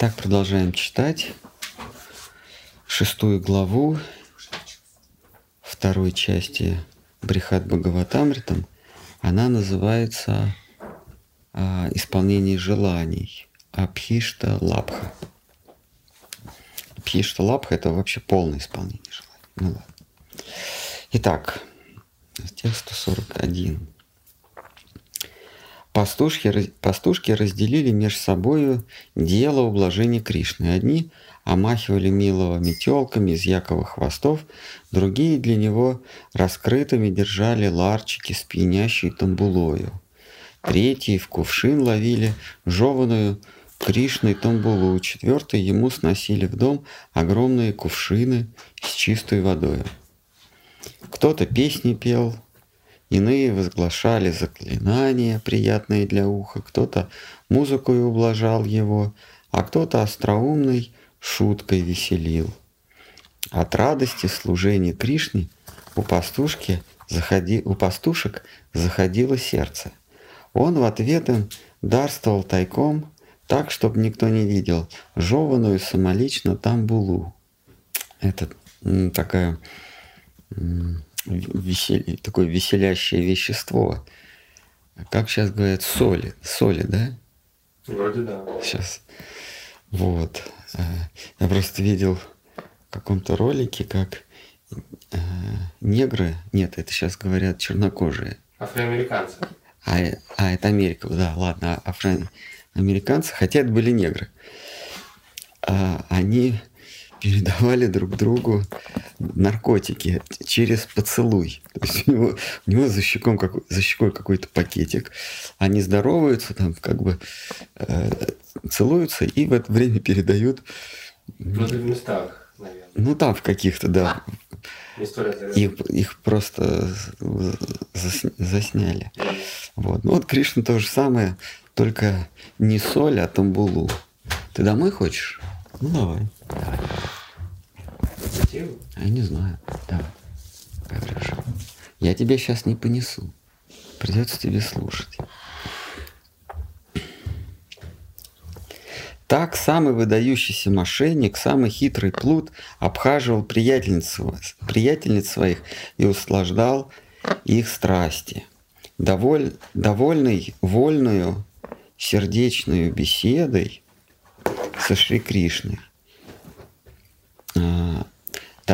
Так, продолжаем читать шестую главу второй части Брихат Бхагаватамритам. Она называется а, «Исполнение желаний» Абхишта Лабха. Абхишта Лабха – это вообще полное исполнение желаний. Ну ладно. Итак, текст 141. Пастушки, пастушки разделили между собою дело ублажения Кришны. Одни омахивали милого метелками из яковых хвостов, другие для него раскрытыми держали ларчики с пьянящей тамбулою. Третьи в кувшин ловили жеванную Кришной тамбулу, четвертые ему сносили в дом огромные кувшины с чистой водой. Кто-то песни пел, Иные возглашали заклинания, приятные для уха, кто-то музыкой ублажал его, а кто-то остроумной шуткой веселил. От радости служения Кришне у, пастушки заходи, у пастушек заходило сердце. Он в ответ им дарствовал тайком, так, чтобы никто не видел, жеванную самолично тамбулу. Это такая весел... такое веселящее вещество. Как сейчас говорят, соли. Соли, да? Вроде да. Сейчас. Вот. Э, я просто видел в каком-то ролике, как э, негры, нет, это сейчас говорят чернокожие. Афроамериканцы. А, а это Америка, да, ладно, афроамериканцы, хотя это были негры. А, они передавали друг другу наркотики через поцелуй. То есть у него, у него за, щеком, как, за щекой какой-то пакетик. Они здороваются, там как бы э, целуются и в это время передают... В местах, наверное. Ну там в каких-то, да. Их, их просто засняли. Вот. Ну вот Кришна то же самое, только не соль, а тамбулу. Ты домой хочешь? Ну давай. Давай. Я не знаю. Давай. Хорошо. Я тебя сейчас не понесу. Придется тебе слушать. Так самый выдающийся мошенник, самый хитрый плут обхаживал приятельниц, приятельниц своих и услаждал их страсти. Доволь, довольный вольную сердечную беседой со Шри Кришной, а,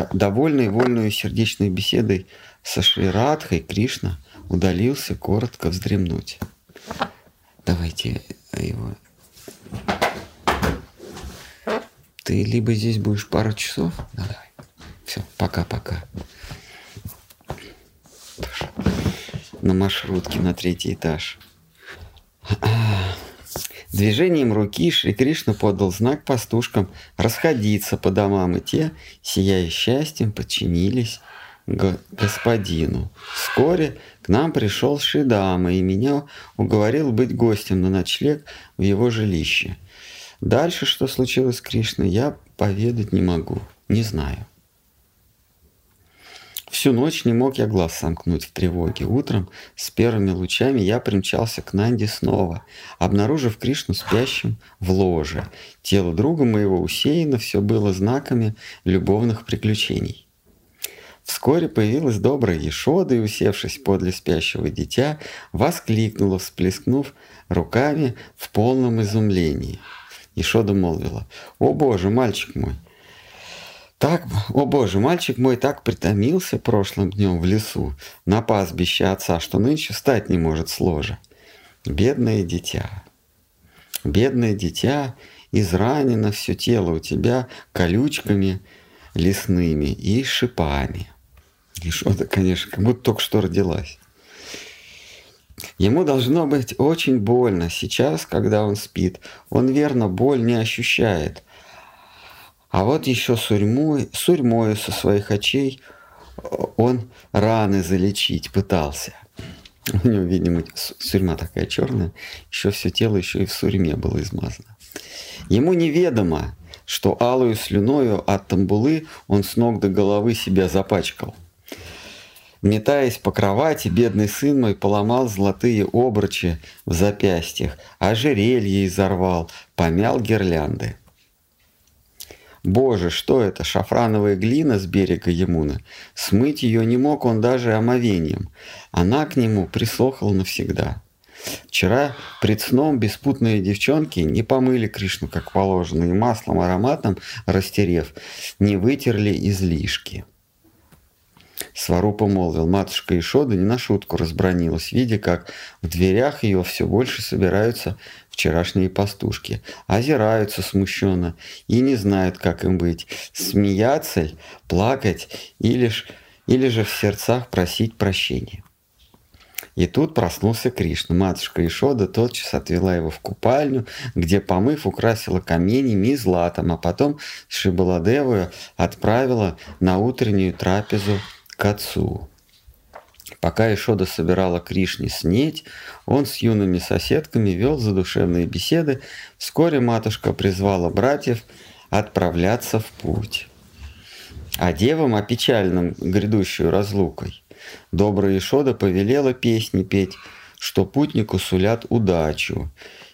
довольный вольную сердечной беседой со Шри Радхой, Кришна удалился коротко вздремнуть. Давайте его... Ты либо здесь будешь пару часов, ну, давай. Все, пока-пока. На маршрутке на третий этаж. Движением руки Шри Кришна подал знак пастушкам расходиться по домам, и те, сияя счастьем, подчинились господину. Вскоре к нам пришел Шидама и меня уговорил быть гостем на ночлег в его жилище. Дальше, что случилось с Кришной, я поведать не могу, не знаю. Всю ночь не мог я глаз сомкнуть в тревоге. Утром с первыми лучами я примчался к Нанде снова, обнаружив Кришну спящим в ложе. Тело друга моего усеяно все было знаками любовных приключений. Вскоре появилась добрая Ешода и, усевшись подле спящего дитя, воскликнула, всплескнув руками в полном изумлении. Ешода молвила, «О Боже, мальчик мой, так, о боже, мальчик мой так притомился прошлым днем в лесу на пастбище отца, что нынче встать не может с ложа. Бедное дитя, бедное дитя, изранено все тело у тебя колючками лесными и шипами. И что-то, конечно, как будто только что родилась. Ему должно быть очень больно сейчас, когда он спит. Он верно боль не ощущает. А вот еще сурьмой, сурьмою со своих очей он раны залечить пытался. У него, видимо, сурьма такая черная, еще все тело еще и в сурьме было измазано. Ему неведомо, что алую слюною от тамбулы он с ног до головы себя запачкал. Метаясь по кровати, бедный сын мой поломал золотые обручи в запястьях, ожерелье изорвал, помял гирлянды. Боже, что это, шафрановая глина с берега Емуны? Смыть ее не мог он даже омовением. Она к нему прислохала навсегда. Вчера пред сном беспутные девчонки не помыли Кришну, как положено, и маслом ароматом, растерев, не вытерли излишки. Сварупа молвил, матушка Ишода не на шутку разбронилась, видя, как в дверях ее все больше собираются вчерашние пастушки, озираются смущенно и не знают, как им быть, смеяться ли, плакать или, ж, или же в сердцах просить прощения. И тут проснулся Кришна. Матушка Ишода тотчас отвела его в купальню, где, помыв, украсила каменями и златом, а потом Шибаладевую отправила на утреннюю трапезу к отцу. Пока Ишода собирала Кришне снеть, он с юными соседками вел задушевные беседы. Вскоре матушка призвала братьев отправляться в путь. А девам опечальным грядущую разлукой Добрая Ишода повелела песни петь, что путнику сулят удачу,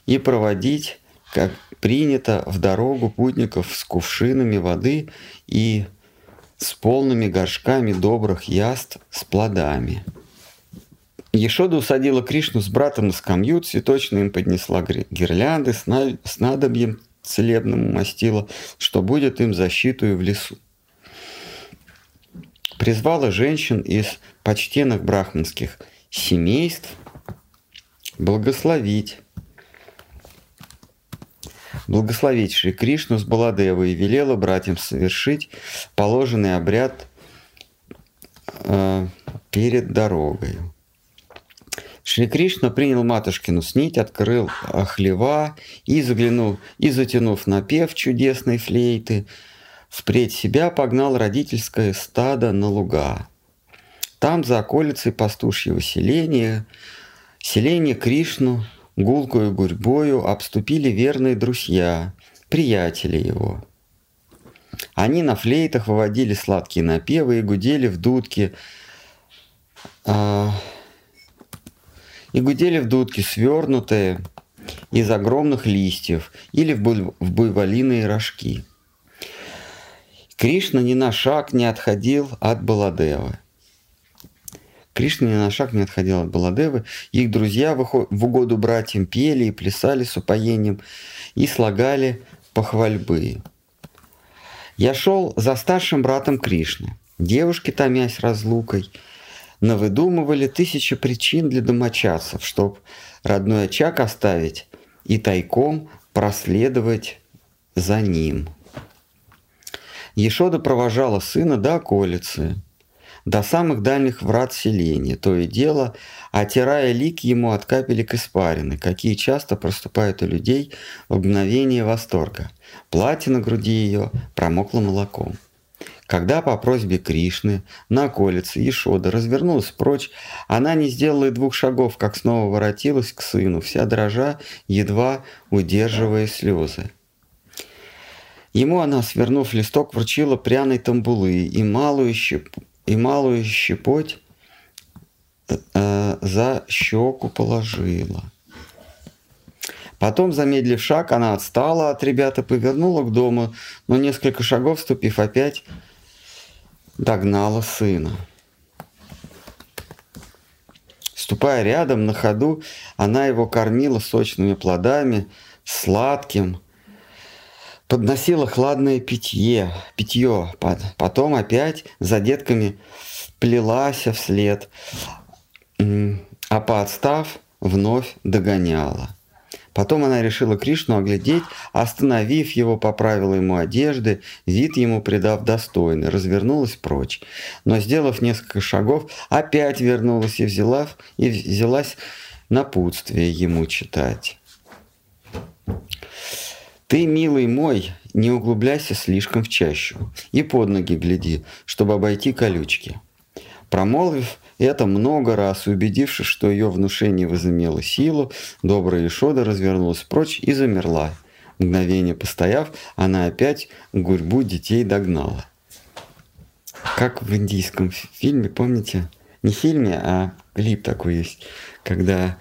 и проводить, как принято, в дорогу путников с кувшинами воды и с полными горшками добрых яств с плодами. Ешода усадила Кришну с братом на скамью, цветочно им поднесла гирлянды с надобьем целебным умастила, что будет им защиту в лесу призвала женщин из почтенных брахманских семейств благословить благословить Шри Кришну с Баладевой и велела братьям совершить положенный обряд э, перед дорогой. Шри Кришна принял матушкину снить, открыл хлева и заглянул, и затянув напев чудесной флейты, Впредь себя погнал родительское стадо на луга. Там за околицей пастушьего селения, селение Кришну, гулкую гурьбою обступили верные друзья, приятели его. Они на флейтах выводили сладкие напевы и гудели в дудке, а, и гудели в дудке, свернутые из огромных листьев или в, буй, в буйволиные рожки – Кришна ни на шаг не отходил от Баладевы. Кришна ни на шаг не отходил от Баладевы. Их друзья в угоду братьям пели и плясали с упоением и слагали похвальбы. Я шел за старшим братом Кришны. Девушки, томясь разлукой, навыдумывали тысячи причин для домочадцев, чтоб родной очаг оставить и тайком проследовать за ним. Ешода провожала сына до околицы, до самых дальних врат селения, то и дело, отирая лик ему от капелек испарины, какие часто проступают у людей в мгновение восторга. Платье на груди ее промокло молоком. Когда по просьбе Кришны на околице Ешода развернулась прочь, она не сделала и двух шагов, как снова воротилась к сыну, вся дрожа, едва удерживая слезы. Ему она, свернув листок, вручила пряной тамбулы и малую, щеп... и малую щепоть э, за щеку положила. Потом, замедлив шаг, она отстала от ребят и повернула к дому, но несколько шагов, ступив опять, догнала сына. Ступая рядом на ходу, она его кормила сочными плодами, сладким, подносила хладное питье, питье, потом опять за детками плелась вслед, а поотстав вновь догоняла. Потом она решила Кришну оглядеть, остановив его, поправила ему одежды, вид ему придав достойный, развернулась прочь. Но, сделав несколько шагов, опять вернулась и, взяла, и взялась напутствие ему читать. Ты, милый мой, не углубляйся слишком в чащу и под ноги гляди, чтобы обойти колючки. Промолвив это много раз, убедившись, что ее внушение возымело силу, добрая Ишода развернулась прочь и замерла. Мгновение постояв, она опять гурьбу детей догнала. Как в индийском фильме, помните? Не фильме, а клип такой есть, когда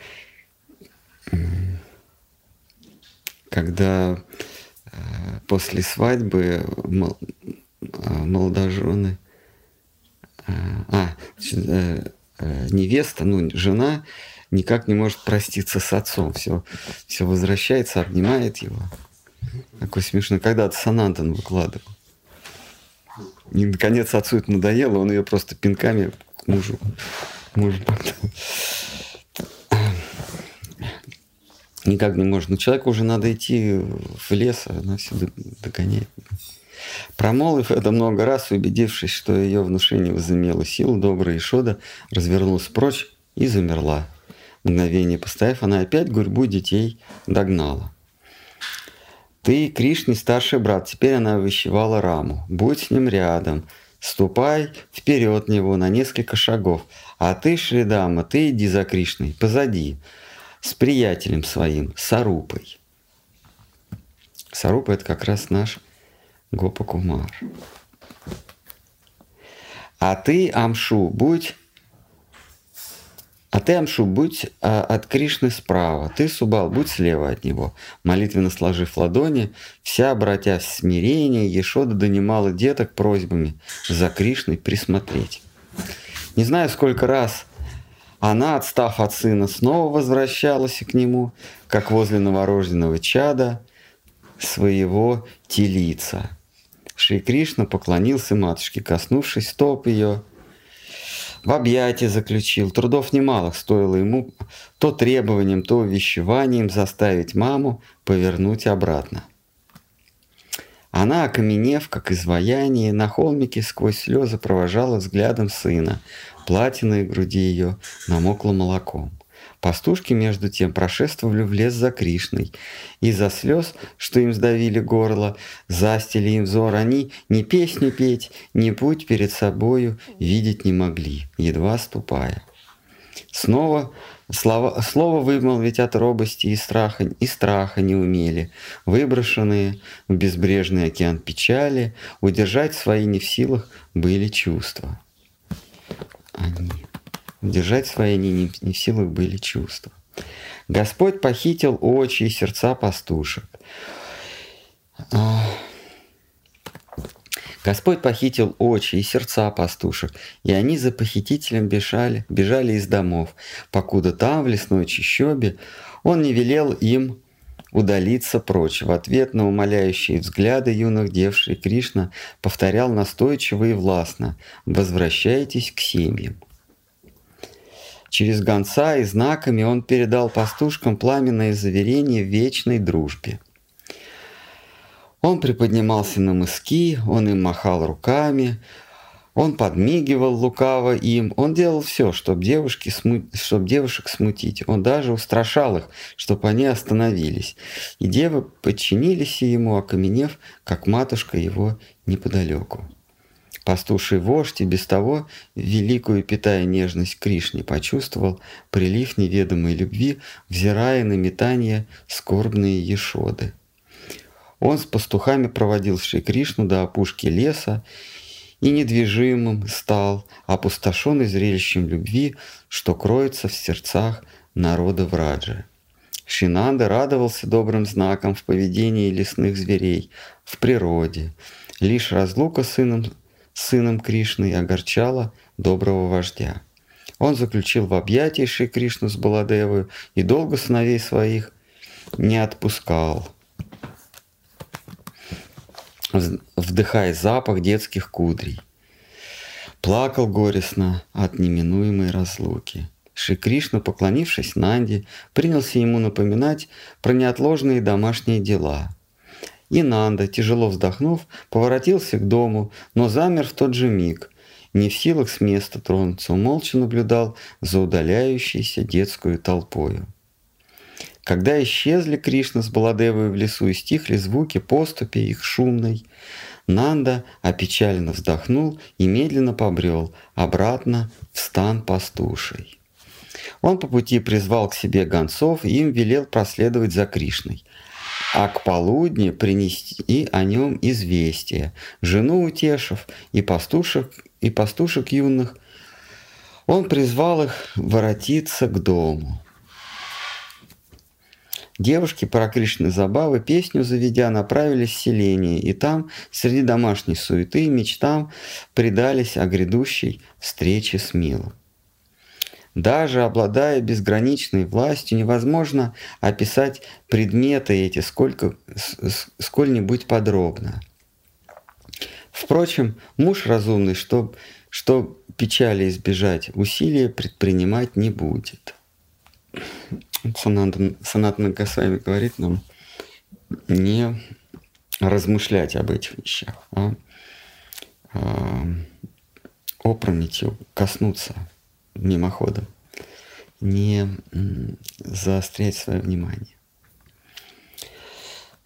когда после свадьбы а, молодожены, а, а, э, э, невеста, ну, жена никак не может проститься с отцом. Все, все возвращается, обнимает его. Такой смешно. Когда-то Санантон выкладывал. И, наконец, отцу это надоело, он ее просто пинками к мужу. мужу Никак не может. Но человеку уже надо идти в лес, а она все догоняет. Промолвив это много раз, убедившись, что ее внушение возымело силу, добрая Ишода развернулась прочь и замерла. Мгновение постояв, она опять гурьбу детей догнала. Ты, Кришне, старший брат, теперь она вещевала Раму. Будь с ним рядом, ступай вперед него на несколько шагов, а ты, Шридама, ты иди за Кришной, позади, с приятелем своим, Сарупой. Сарупа – это как раз наш Гопа Кумар. А ты, Амшу, будь а ты, Амшу, будь а, от Кришны справа, ты, Субал, будь слева от него. Молитвенно сложив ладони, вся, обратясь в смирение, Ешода донимала деток просьбами за Кришной присмотреть. Не знаю, сколько раз она, отстав от сына, снова возвращалась к нему, как возле новорожденного чада своего телица. Шри Кришна поклонился матушке, коснувшись стоп ее, в объятия заключил. Трудов немалых стоило ему то требованием, то увещеванием заставить маму повернуть обратно. Она, окаменев, как изваяние, на холмике сквозь слезы провожала взглядом сына. Платье на груди ее намокло молоком. Пастушки, между тем, прошествовали в лес за Кришной. Из-за слез, что им сдавили горло, застили им взор, они ни песню петь, ни путь перед собою видеть не могли, едва ступая. Снова слова, слово вымолвить от робости и страха, и страха не умели, выброшенные в безбрежный океан печали, удержать свои не в силах были чувства. Они. Держать свои они не, не в силах были чувства. Господь похитил очи и сердца пастушек. Господь похитил очи и сердца пастушек, и они за похитителем бежали, бежали из домов, покуда там, в лесной чащобе, он не велел им удалиться прочь. В ответ на умоляющие взгляды юных дев Шри Кришна повторял настойчиво и властно «Возвращайтесь к семьям». Через гонца и знаками он передал пастушкам пламенное заверение в вечной дружбе. Он приподнимался на мыски, он им махал руками, он подмигивал лукаво им, он делал все, чтобы, девушки сму... чтобы девушек смутить. Он даже устрашал их, чтобы они остановились. И девы подчинились ему, окаменев, как матушка его неподалеку. Пастуший вождь и без того, великую питая нежность Кришне, почувствовал прилив неведомой любви, взирая на метание скорбные ешоды. Он с пастухами проводил Шри Кришну до опушки леса и недвижимым стал, опустошенный зрелищем любви, что кроется в сердцах народа Враджи. Шинанда радовался добрым знакам в поведении лесных зверей, в природе. Лишь разлука с сыном сыном Кришны огорчала доброго вождя. Он заключил в объятии Шри Кришну с Баладевой и долго сыновей своих не отпускал, вдыхая запах детских кудрей. Плакал горестно от неминуемой разлуки. Шри Кришна, поклонившись Нанди, принялся ему напоминать про неотложные домашние дела – и Нанда, тяжело вздохнув, поворотился к дому, но замер в тот же миг. Не в силах с места тронуться, он молча наблюдал за удаляющейся детскую толпою. Когда исчезли Кришна с Баладевой в лесу и стихли звуки поступи их шумной, Нанда опечаленно вздохнул и медленно побрел обратно в стан пастушей. Он по пути призвал к себе гонцов и им велел проследовать за Кришной – а к полудни принести о нем известие. Жену утешив и пастушек, и пастушек юных, он призвал их воротиться к дому. Девушки про Кришны забавы, песню заведя, направились в селение, и там, среди домашней суеты и мечтам, предались о грядущей встрече с Милом. Даже обладая безграничной властью, невозможно описать предметы эти сколько, сколь-нибудь подробно. Впрочем, муж разумный, что, что печали избежать, усилия предпринимать не будет. Санат, Санат Нагасами говорит нам не размышлять об этих вещах, а, а опрометью коснуться мимоходом, не заострять свое внимание.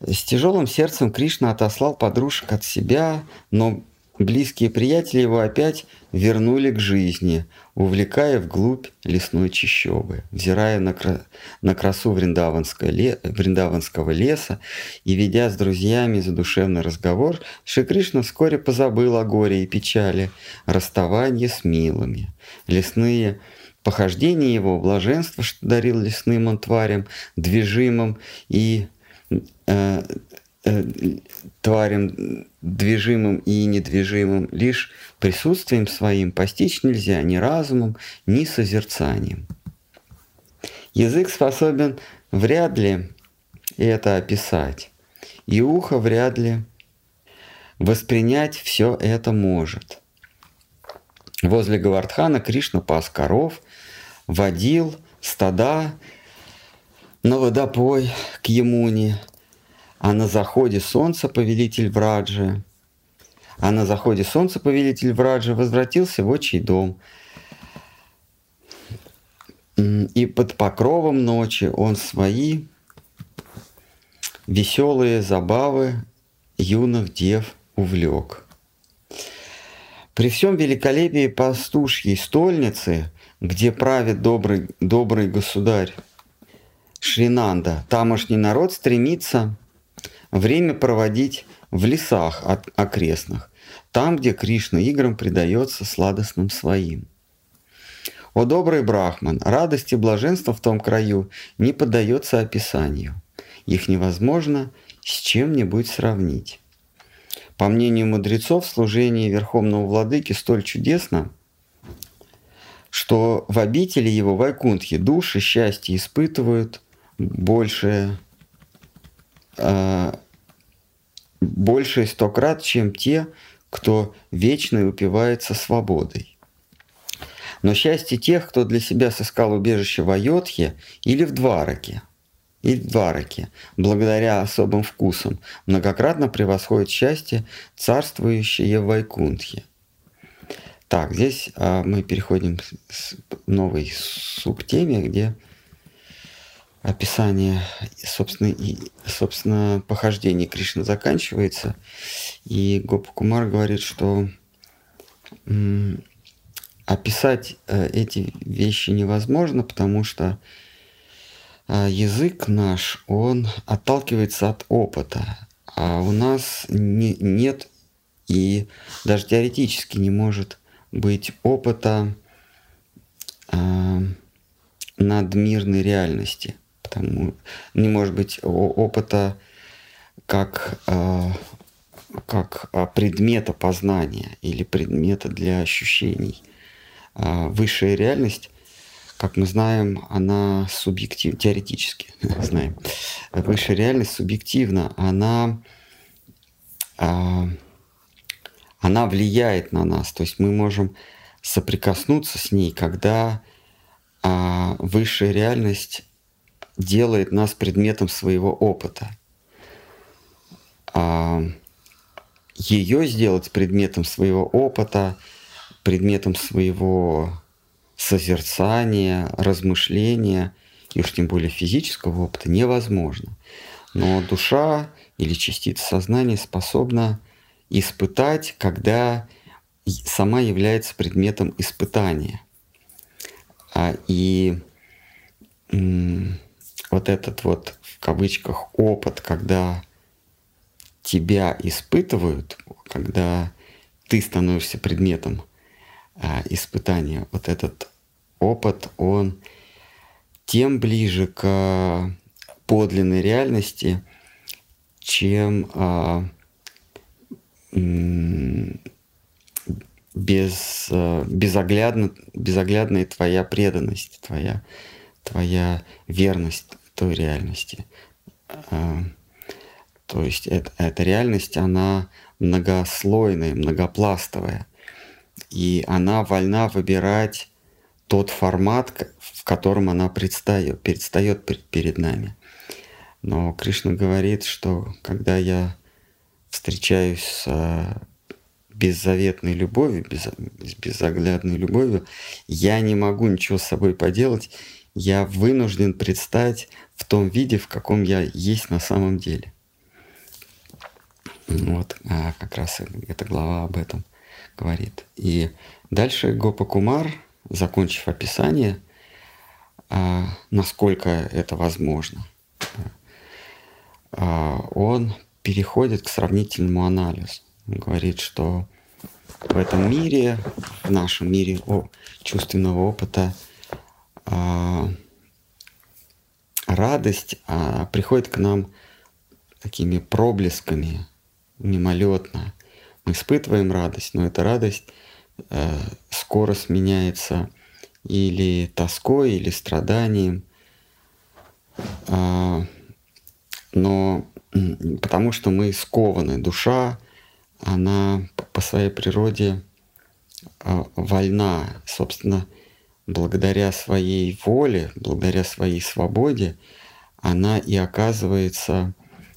С тяжелым сердцем Кришна отослал подружек от себя, но близкие приятели его опять вернули к жизни, увлекая вглубь лесной чащобы. Взирая на, кра... на красу Вриндаванского, ле... Вриндаванского леса и ведя с друзьями задушевный разговор, Шри Кришна вскоре позабыл о горе и печали, расставание с милыми. Лесные похождения его, блаженство, что дарил лесным он тварям, движимым и э, э, тварям движимым и недвижимым лишь присутствием своим постичь нельзя ни разумом, ни созерцанием. Язык способен вряд ли это описать, и ухо вряд ли воспринять все это может. Возле Гавардхана Кришна пас коров, водил стада на водопой к Емуне, а на заходе солнца повелитель Враджи, а на заходе солнца повелитель Враджи возвратился в отчий дом. И под покровом ночи он свои веселые забавы юных дев увлек. При всем великолепии пастушьей стольницы, где правит добрый, добрый государь Шринанда, тамошний народ стремится время проводить в лесах окрестных, там, где Кришна играм предается сладостным своим. О добрый Брахман, радость и блаженство в том краю не поддается описанию. Их невозможно с чем-нибудь сравнить. По мнению мудрецов, служение Верховного Владыки столь чудесно, что в обители его Вайкунтхи души счастья испытывают больше э, больше сто крат, чем те, кто вечно упивается свободой. Но счастье тех, кто для себя сыскал убежище в Айотхе или в Двараке, или в Двараке, благодаря особым вкусам, многократно превосходит счастье, царствующее в Вайкунтхе. Так, здесь а, мы переходим к новой субтеме, где описание, собственно, и, собственно, похождение Кришны заканчивается. И Гопа Кумар говорит, что м, описать э, эти вещи невозможно, потому что э, язык наш, он отталкивается от опыта, а у нас не, нет и даже теоретически не может быть опыта э, надмирной реальности – Потому не может быть опыта как, а, как а, предмета познания или предмета для ощущений. А, высшая реальность, как мы знаем, она субъективна, теоретически знаем. Высшая реальность субъективна, она, она влияет на нас. То есть мы можем соприкоснуться с ней, когда высшая реальность делает нас предметом своего опыта. А ее сделать предметом своего опыта, предметом своего созерцания, размышления, и уж тем более физического опыта, невозможно. Но душа или частица сознания способна испытать, когда сама является предметом испытания. А, и вот этот вот в кавычках опыт, когда тебя испытывают, когда ты становишься предметом а, испытания, вот этот опыт, он тем ближе к подлинной реальности, чем а, без, а, безоглядно, безоглядная твоя преданность, твоя, твоя верность той реальности. А, то есть это, эта реальность, она многослойная, многопластовая. И она вольна выбирать тот формат, в котором она предстает, предстает перед нами. Но Кришна говорит, что когда я встречаюсь с э, беззаветной любовью, без, с безоглядной любовью, я не могу ничего с собой поделать, я вынужден предстать том виде, в каком я есть на самом деле. Вот, а как раз эта глава об этом говорит. И дальше Гопа Кумар, закончив описание, а, насколько это возможно, а, он переходит к сравнительному анализу. Он говорит, что в этом мире, в нашем мире о, чувственного опыта, а, радость приходит к нам такими проблесками, мимолетно. Мы испытываем радость, но эта радость э, скоро сменяется или тоской, или страданием. Э, но потому что мы скованы, душа, она по своей природе э, вольна, собственно, благодаря своей воле, благодаря своей свободе, она и оказывается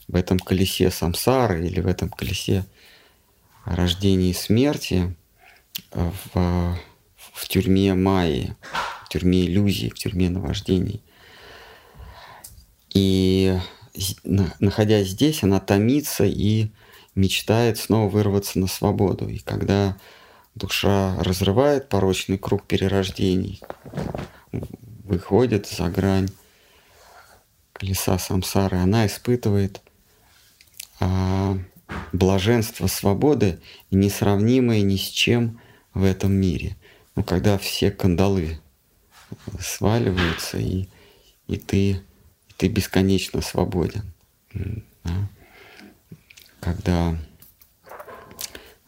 в этом колесе самсары или в этом колесе рождения и смерти э, в, в тюрьме Майи, в тюрьме иллюзий, в тюрьме наваждений. И находясь здесь, она томится и мечтает снова вырваться на свободу. И когда душа разрывает порочный круг перерождений, выходит за грань колеса самсары, она испытывает а, блаженство свободы несравнимое ни с чем в этом мире. Ну, когда все кандалы сваливаются, и, и ты, ты бесконечно свободен. Да? Когда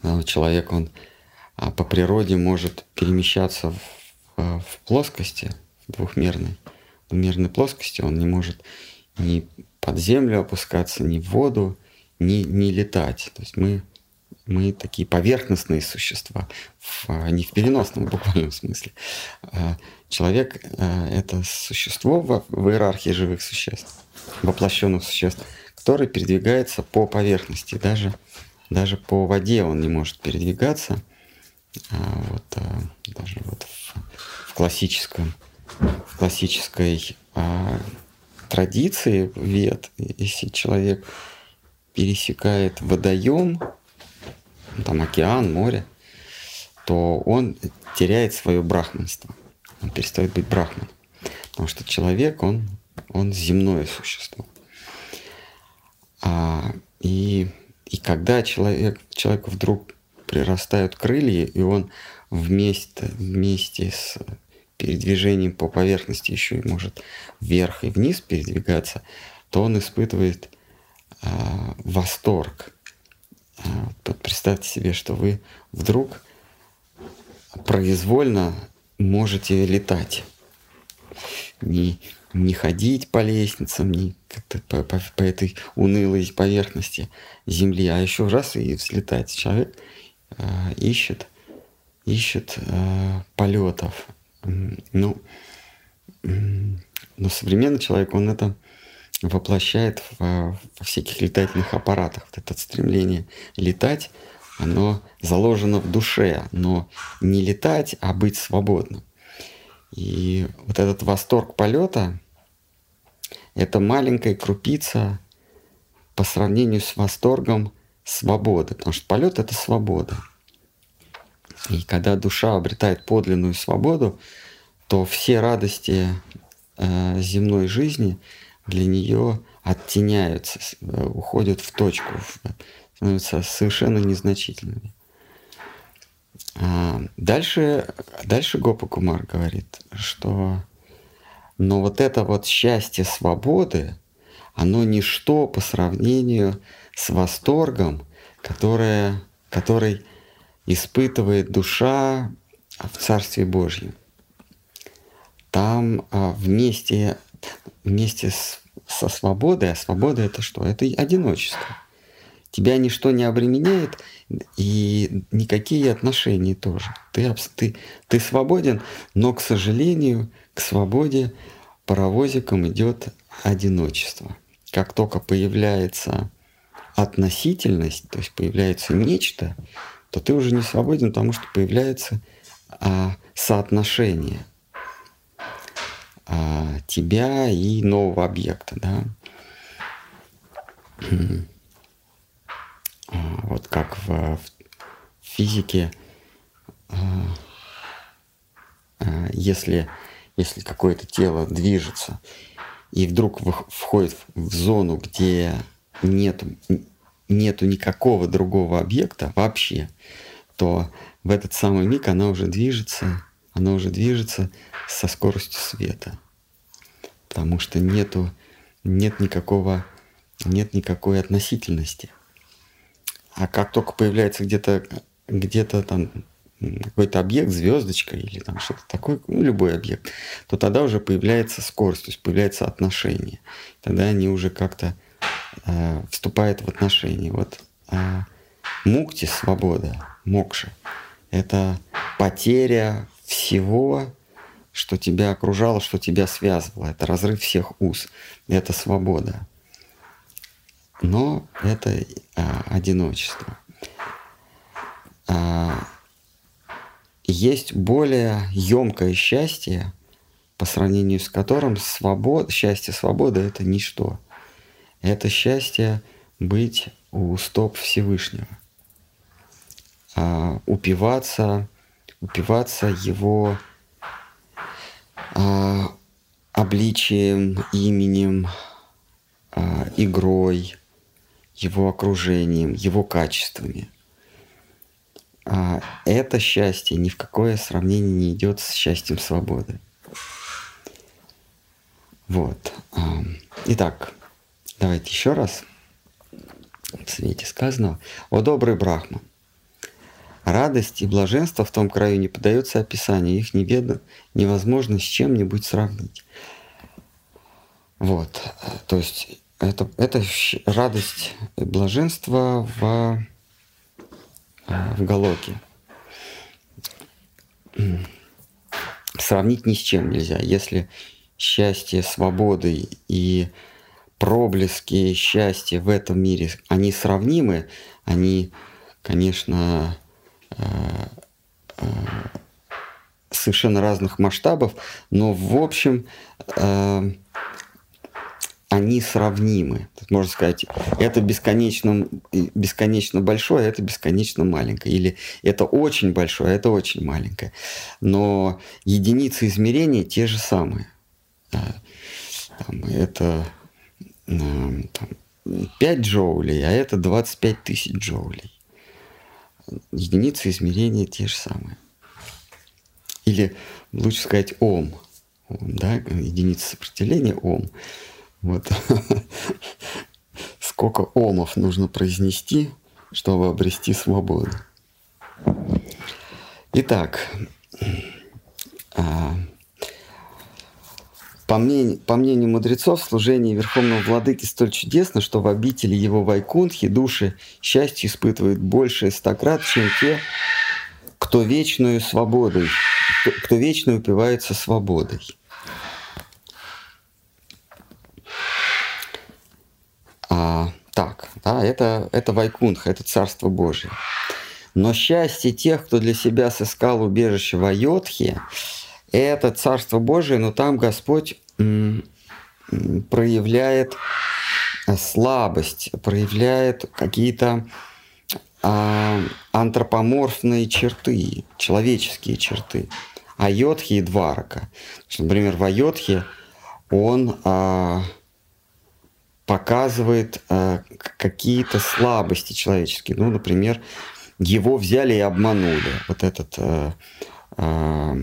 да, человек, он по природе может перемещаться в, в плоскости, в двухмерной, в двухмерной плоскости, он не может ни под землю опускаться, ни в воду, не, не летать. То есть мы, мы такие поверхностные существа, в, а, не в переносном буквальном смысле. А, человек а, — это существо в, в иерархии живых существ, воплощенных существ, который передвигается по поверхности. Даже, даже по воде он не может передвигаться. Вот, даже вот в, в классическом в классической а, традиции вет, если человек пересекает водоем, там океан, море, то он теряет свое брахманство. Он перестает быть брахманом. Потому что человек, он, он земное существо. А, и, и когда человек, человеку вдруг прирастают крылья, и он вместе, вместе с передвижением по поверхности еще и может вверх и вниз передвигаться, то он испытывает а, восторг. Вот представьте себе, что вы вдруг произвольно можете летать. Не, не ходить по лестницам, не по, по, по этой унылой поверхности Земли, а еще раз и взлетать. Человек э, ищет, ищет э, полетов. Ну, но современный человек, он это воплощает во, во всяких летательных аппаратах. Вот это стремление летать, оно заложено в душе, но не летать, а быть свободным. И вот этот восторг полета – это маленькая крупица по сравнению с восторгом свободы, потому что полет – это свобода. И когда душа обретает подлинную свободу, то все радости э, земной жизни – для нее оттеняются, э, уходят в точку, становятся совершенно незначительными. А дальше, дальше Гопа Кумар говорит, что но вот это вот счастье свободы, оно ничто по сравнению с восторгом, которое, который испытывает душа в Царстве Божьем. Там а, вместе, вместе с, со свободой, а свобода это что? Это одиночество. Тебя ничто не обременяет, и никакие отношения тоже. Ты, ты, ты свободен, но, к сожалению, к свободе паровозиком идет одиночество. Как только появляется относительность, то есть появляется нечто, то ты уже не свободен, потому что появляется а, соотношение а, тебя и нового объекта. Да? А, вот как в, в физике, а, а, если, если какое-то тело движется и вдруг входит в зону, где нет, нету никакого другого объекта вообще, то в этот самый миг она уже движется, она уже движется со скоростью света. Потому что нету, нет никакого, нет никакой относительности. А как только появляется где-то где-то там какой-то объект, звездочка или там что-то такое, ну, любой объект, то тогда уже появляется скорость, то есть появляется отношение. Тогда они уже как-то э, вступают в отношения. Вот э, мукти, свобода, мокша, это потеря всего, что тебя окружало, что тебя связывало. Это разрыв всех уз. Это свобода. Но это а, одиночество. А, есть более емкое счастье, по сравнению с которым свобод, счастье свобода это ничто. Это счастье быть у стоп Всевышнего а, упиваться, упиваться его а, обличием, именем, а, игрой, его окружением, его качествами. А, это счастье ни в какое сравнение не идет с счастьем свободы. Вот. Итак, давайте еще раз в свете сказанного. О добрый Брахман, Радость и блаженство в том краю не поддаются описанию, их неведо, невозможно с чем-нибудь сравнить. Вот, то есть это, это радость и блаженство в, в Галоке. Сравнить ни с чем нельзя. Если счастье свободы и проблески счастья в этом мире, они сравнимы, они, конечно, Э, э, совершенно разных масштабов, но в общем э, они сравнимы. Можно сказать, это бесконечно, бесконечно большое, а это бесконечно маленькое. Или это очень большое, а это очень маленькое. Но единицы измерения те же самые. Там, это там, 5 джоулей, а это 25 тысяч джоулей единицы измерения те же самые. Или лучше сказать ом, да, единица сопротивления ом. Вот сколько омов нужно произнести, чтобы обрести свободу. Итак, а, по мнению, по мнению мудрецов, служение Верховного Владыки столь чудесно, что в обители его Вайкунтхи души счастье испытывают больше стократ, чем те, кто вечную свободой, кто, кто вечно упивается свободой. А, так, да, это, это Вайкунха, это Царство Божие. Но счастье тех, кто для себя сыскал убежище в Айотхе, это Царство Божие, но там Господь проявляет слабость, проявляет какие-то а, антропоморфные черты, человеческие черты. Айотхи и Дварака. Например, в Айотхе он а, показывает а, какие-то слабости человеческие. Ну, например, его взяли и обманули. Вот этот а, а,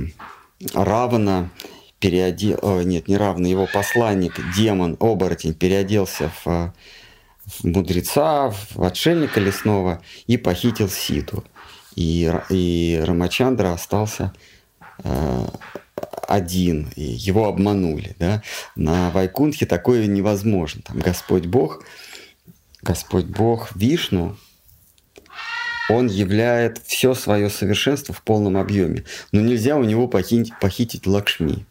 Равана переодел, о, нет, не равный, его посланник, демон, оборотень, переоделся в, в мудреца, в отшельника лесного и похитил Ситу. И, и Рамачандра остался э, один, и его обманули. Да? На Вайкунтхе такое невозможно. Там Господь Бог, Господь Бог Вишну, он являет все свое совершенство в полном объеме. Но нельзя у него похитить, похитить Лакшми,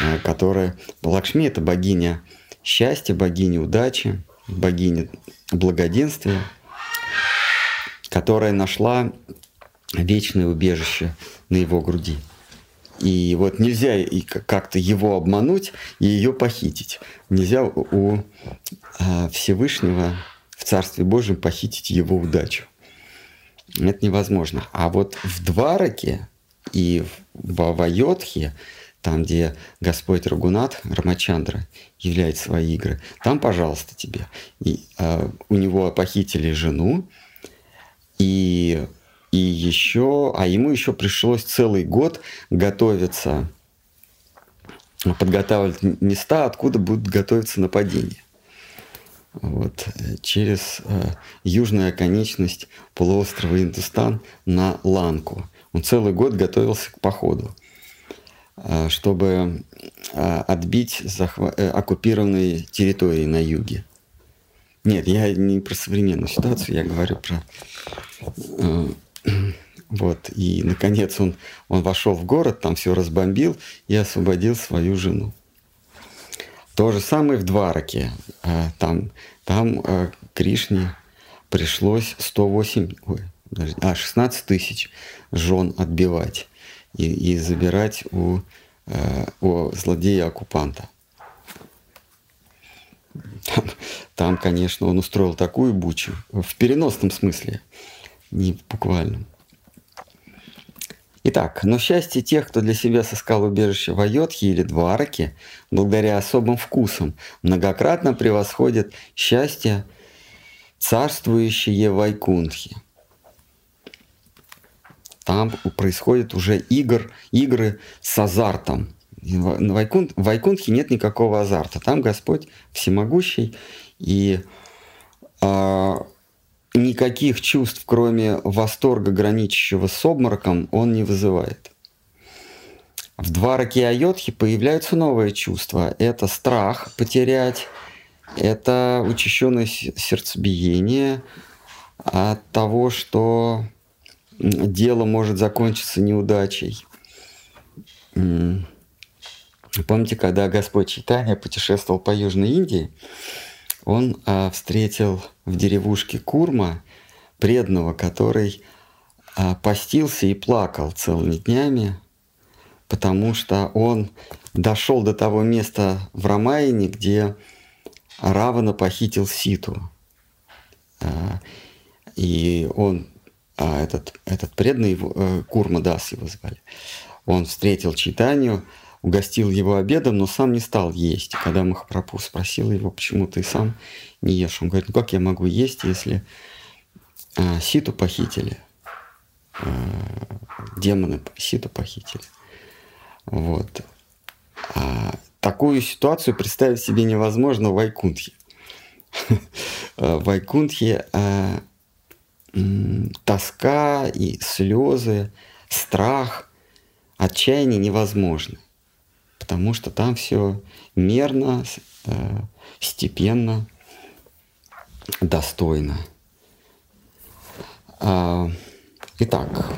э, которая... Лакшми – это богиня счастья, богиня удачи, богиня благоденствия, которая нашла вечное убежище на его груди. И вот нельзя как-то его обмануть и ее похитить. Нельзя у а, Всевышнего в Царстве Божьем похитить его удачу. Это невозможно. А вот в Двараке и в Вайотхе, там, где Господь Рагунат, Рамачандра, являет свои игры, там, пожалуйста, тебе. И, э, у него похитили жену, и, и еще, а ему еще пришлось целый год готовиться, подготавливать места, откуда будут готовиться нападения вот, э, через э, южную оконечность полуострова Индустан на Ланку. Он целый год готовился к походу, э, чтобы отбить захва- оккупированные территории на юге. Нет, я не про современную ситуацию, я говорю про... Вот, и наконец он, он вошел в город, там все разбомбил и освободил свою жену. То же самое в Двараке. А, там, там а, Кришне пришлось 108, ой, а, 16 тысяч жен отбивать и, и забирать у, а, у злодея-оккупанта. Там, там, конечно, он устроил такую бучу, в переносном смысле, не в буквальном. Итак, но счастье тех, кто для себя сыскал убежище в Айотхе или Двараке, благодаря особым вкусам, многократно превосходит счастье, царствующее в Айкунтхе. Там происходят уже игр, игры с азартом. В, Вайкунтхе нет никакого азарта. Там Господь всемогущий, и э, никаких чувств, кроме восторга, граничащего с обмороком, он не вызывает. В два раки Айотхи появляются новые чувства. Это страх потерять, это учащенное сердцебиение от того, что дело может закончиться неудачей. Помните, когда Господь Читания путешествовал по Южной Индии, он а, встретил в деревушке Курма преданного, который а, постился и плакал целыми днями, потому что он дошел до того места в Рамайне, где Равана похитил Ситу. А, и он, а, этот, этот преданный, э, Курма Дас его звали, он встретил Читанию, угостил его обедом, но сам не стал есть. когда Махапрабху спросил его, почему ты сам не ешь, он говорит, ну как я могу есть, если а, Ситу похитили, а, демоны Ситу похитили. Вот. А, такую ситуацию представить себе невозможно в Вайкунтхе. В Вайкунтхе а, тоска и слезы, страх, отчаяние невозможны потому что там все мерно, э, степенно, достойно. А, итак,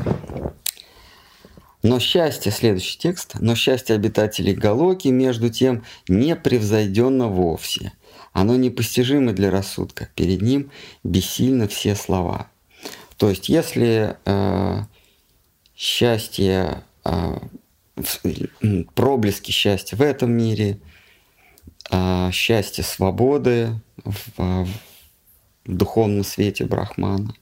но счастье, следующий текст, но счастье обитателей Галоки, между тем, не превзойденно вовсе. Оно непостижимо для рассудка, перед ним бессильно все слова. То есть, если э, счастье э, проблески счастья в этом мире, а, счастье свободы в, в духовном свете Брахмана,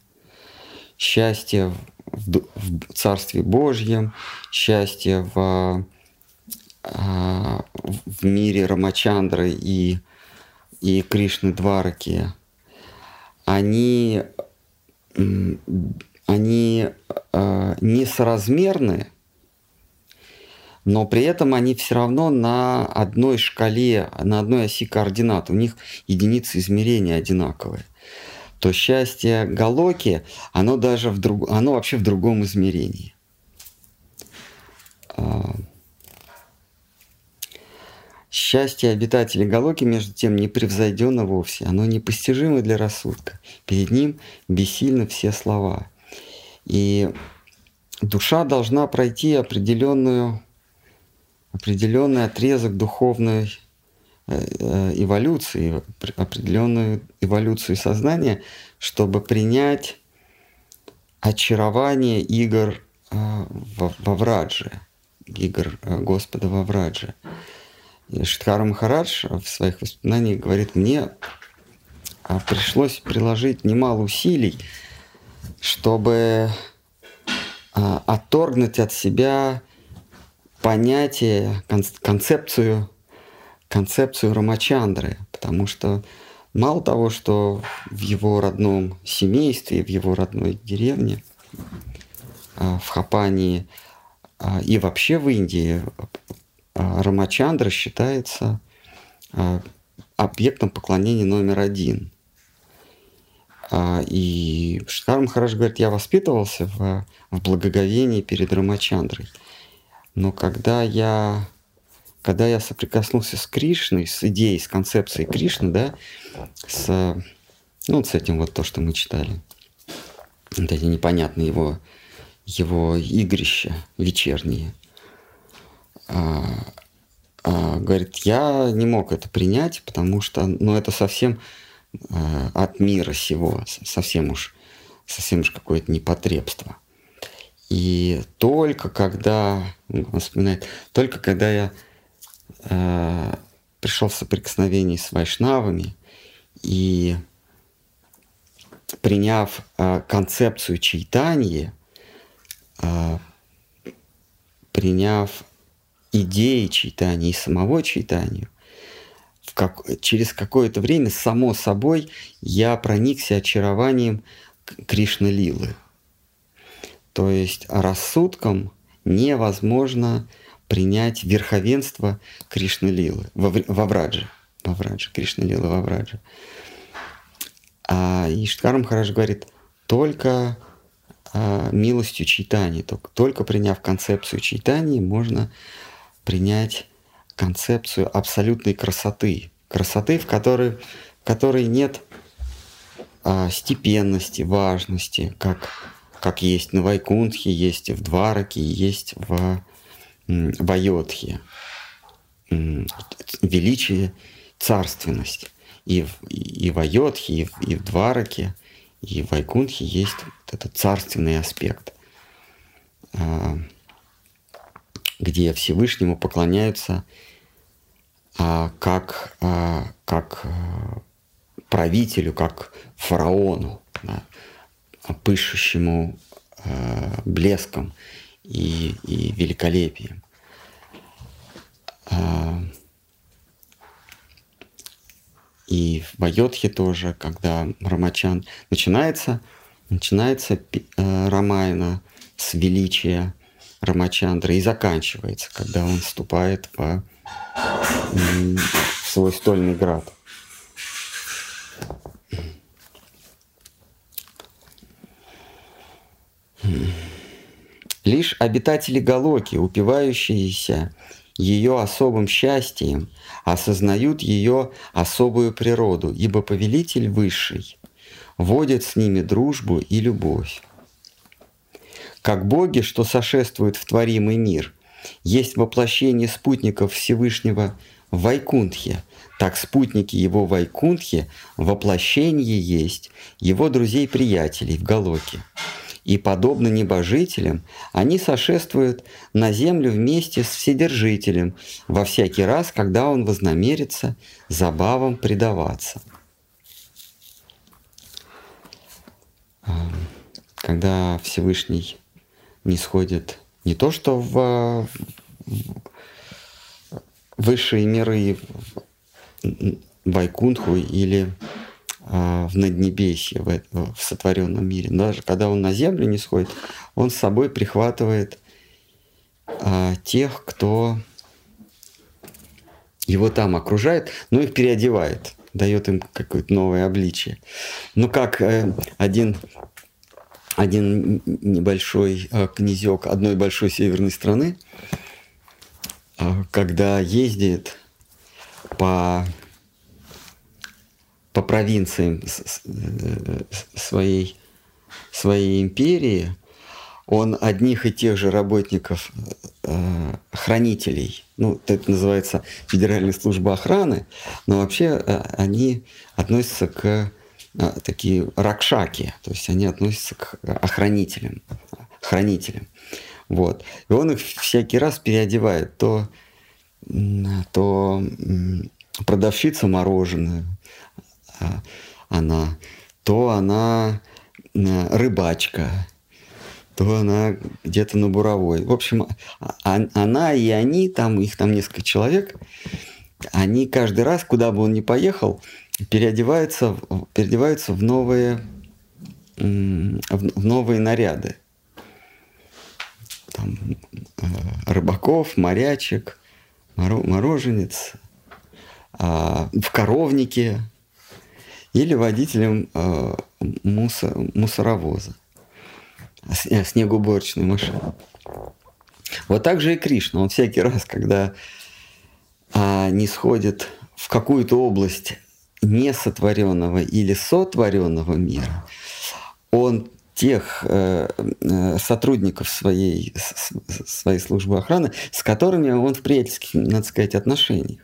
счастье в, в Царстве Божьем, счастье в, а, в мире Рамачандры и, и Кришны Двараки, они, они э, несоразмерны но при этом они все равно на одной шкале, на одной оси координат. У них единицы измерения одинаковые. То счастье Галоки, оно даже в друг... оно вообще в другом измерении. А, счастье обитателей Галоки, между тем, не превзойдено вовсе. Оно непостижимо для рассудка. Перед ним бессильны все слова. И душа должна пройти определенную определенный отрезок духовной э, э, эволюции, определенную эволюцию сознания, чтобы принять очарование игр э, во Врадже, игр Господа во Врадже. Шидхара Махарадж в своих воспоминаниях говорит, мне пришлось приложить немало усилий, чтобы отторгнуть от себя понятие, концепцию, концепцию Рамачандры, потому что мало того, что в его родном семействе, в его родной деревне, а, в Хапании а, и вообще в Индии а, Рамачандра считается объектом поклонения номер один. И Шкар Махарадж говорит, я воспитывался в, в благоговении перед Рамачандрой. Но когда я, когда я соприкоснулся с Кришной, с идеей, с концепцией Кришны, да, с, ну, с этим вот то, что мы читали, вот эти непонятные его, его игрища вечерние, а, а, говорит, я не мог это принять, потому что, ну, это совсем а, от мира сего, совсем уж, совсем уж какое-то непотребство. И только когда, он вспоминает, только когда я э, пришел в соприкосновение с вайшнавами и приняв э, концепцию чайтаньи, э, приняв идеи читания и самого читания, в как, через какое-то время, само собой, я проникся очарованием Кришны Лилы. То есть рассудком невозможно принять верховенство Кришны Лилы во, Врадже. Во Врадже, Кришна Лила во Врадже. А Иштхар Махарадж говорит, только а, милостью читания, только, только приняв концепцию читания, можно принять концепцию абсолютной красоты. Красоты, в которой, в которой нет а, степенности, важности, как как есть на Вайкунтхе, есть в Двараке, есть в Вайотхе. Величие, царственность. И в, и в Айотхе, и в, и в Двараке, и в Вайкунтхе есть вот этот царственный аспект, а, где Всевышнему поклоняются а, как, а, как правителю, как фараону. Да пышущему э, блеском и, и великолепием. Э, и в Байотхе тоже, когда Рамачан начинается, начинается э, Рамайна с величия Рамачандры и заканчивается, когда он вступает в, в свой стольный град. Лишь обитатели Галоки, упивающиеся ее особым счастьем, осознают ее особую природу, ибо повелитель высший водит с ними дружбу и любовь. Как боги, что сошествуют в творимый мир, есть воплощение спутников Всевышнего в Вайкунтхе, так спутники его Вайкунтхе воплощение есть его друзей-приятелей в Галоке – и, подобно небожителям, они сошествуют на землю вместе с Вседержителем во всякий раз, когда он вознамерится забавам предаваться. Когда Всевышний не сходит не то что в, высшие миры, в Вайкунтху или в Наднебесье, в, в сотворенном мире. Даже когда он на землю не сходит, он с собой прихватывает а, тех, кто его там окружает, но их переодевает, дает им какое-то новое обличие. Ну, как э, один, один небольшой э, князек одной большой северной страны, э, когда ездит по, по провинциям своей, своей империи, он одних и тех же работников, э, хранителей, ну, это называется Федеральная служба охраны, но вообще э, они относятся к э, такие ракшаки, то есть они относятся к охранителям, хранителям. Вот. И он их всякий раз переодевает. То, то продавщица мороженое, она, то она рыбачка, то она где-то на буровой. В общем, а, а, она и они, там их там несколько человек, они каждый раз, куда бы он ни поехал, переодеваются, переодеваются в новые, в новые наряды. Там, э, рыбаков, морячек, мороженец, а, в коровнике или водителем э, мусоровоза. Э, снегоуборочной машины. Вот так же и Кришна. Он всякий раз, когда а, не сходит в какую-то область несотворенного или сотворенного мира, он тех э, э, сотрудников своей, с, своей службы охраны, с которыми он в приятельских, надо сказать, отношениях.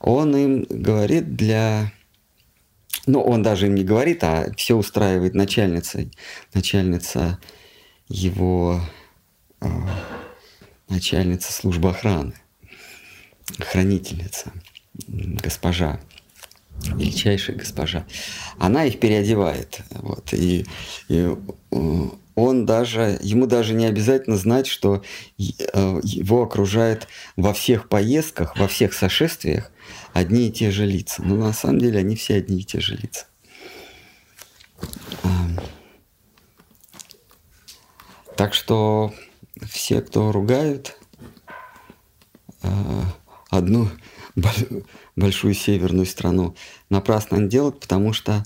Он им говорит для ну, он даже им не говорит, а все устраивает начальница, начальница его, э, начальница службы охраны, хранительница, госпожа, величайшая госпожа. Она их переодевает. Вот, и, и он даже, ему даже не обязательно знать, что его окружает во всех поездках, во всех сошествиях одни и те же лица. Но на самом деле они все одни и те же лица. Так что все, кто ругают а, одну большую северную страну, напрасно они делают, потому что,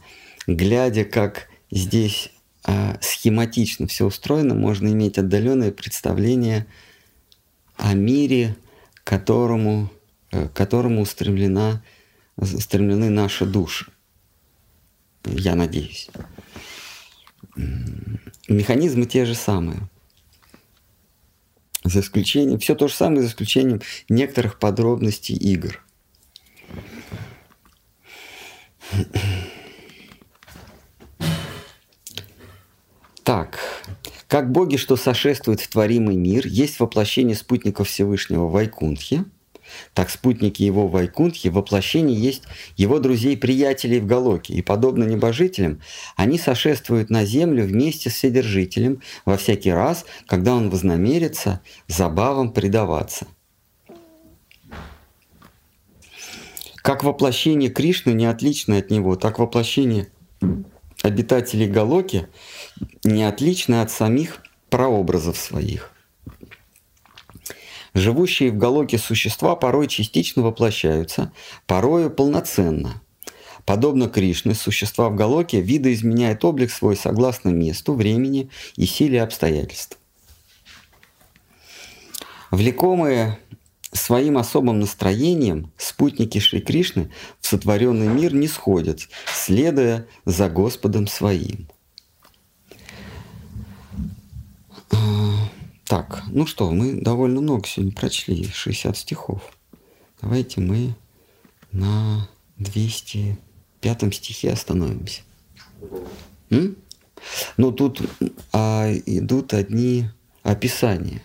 глядя, как здесь а, схематично все устроено, можно иметь отдаленное представление о мире, которому к которому устремлена, устремлены наши души. Я надеюсь. Механизмы те же самые. За исключением, все то же самое, за исключением некоторых подробностей игр. Так, как боги, что сошествуют в творимый мир, есть воплощение спутников Всевышнего в Вайкунтхе – так спутники его Вайкунтхи воплощение есть его друзей-приятелей в Галоке, и, подобно небожителям, они сошествуют на землю вместе с Вседержителем во всякий раз, когда он вознамерится забавам предаваться. Как воплощение Кришны не отлично от него, так воплощение обитателей Галоки не отлично от самих прообразов своих. Живущие в Галоке существа порой частично воплощаются, порою полноценно. Подобно Кришне, существа в Галоке видоизменяют облик свой согласно месту, времени и силе обстоятельств. Влекомые своим особым настроением спутники Шри Кришны в сотворенный мир не сходят, следуя за Господом своим. Так, ну что, мы довольно много сегодня прочли, 60 стихов. Давайте мы на 205 стихе остановимся. М? Ну, тут а, идут одни описания.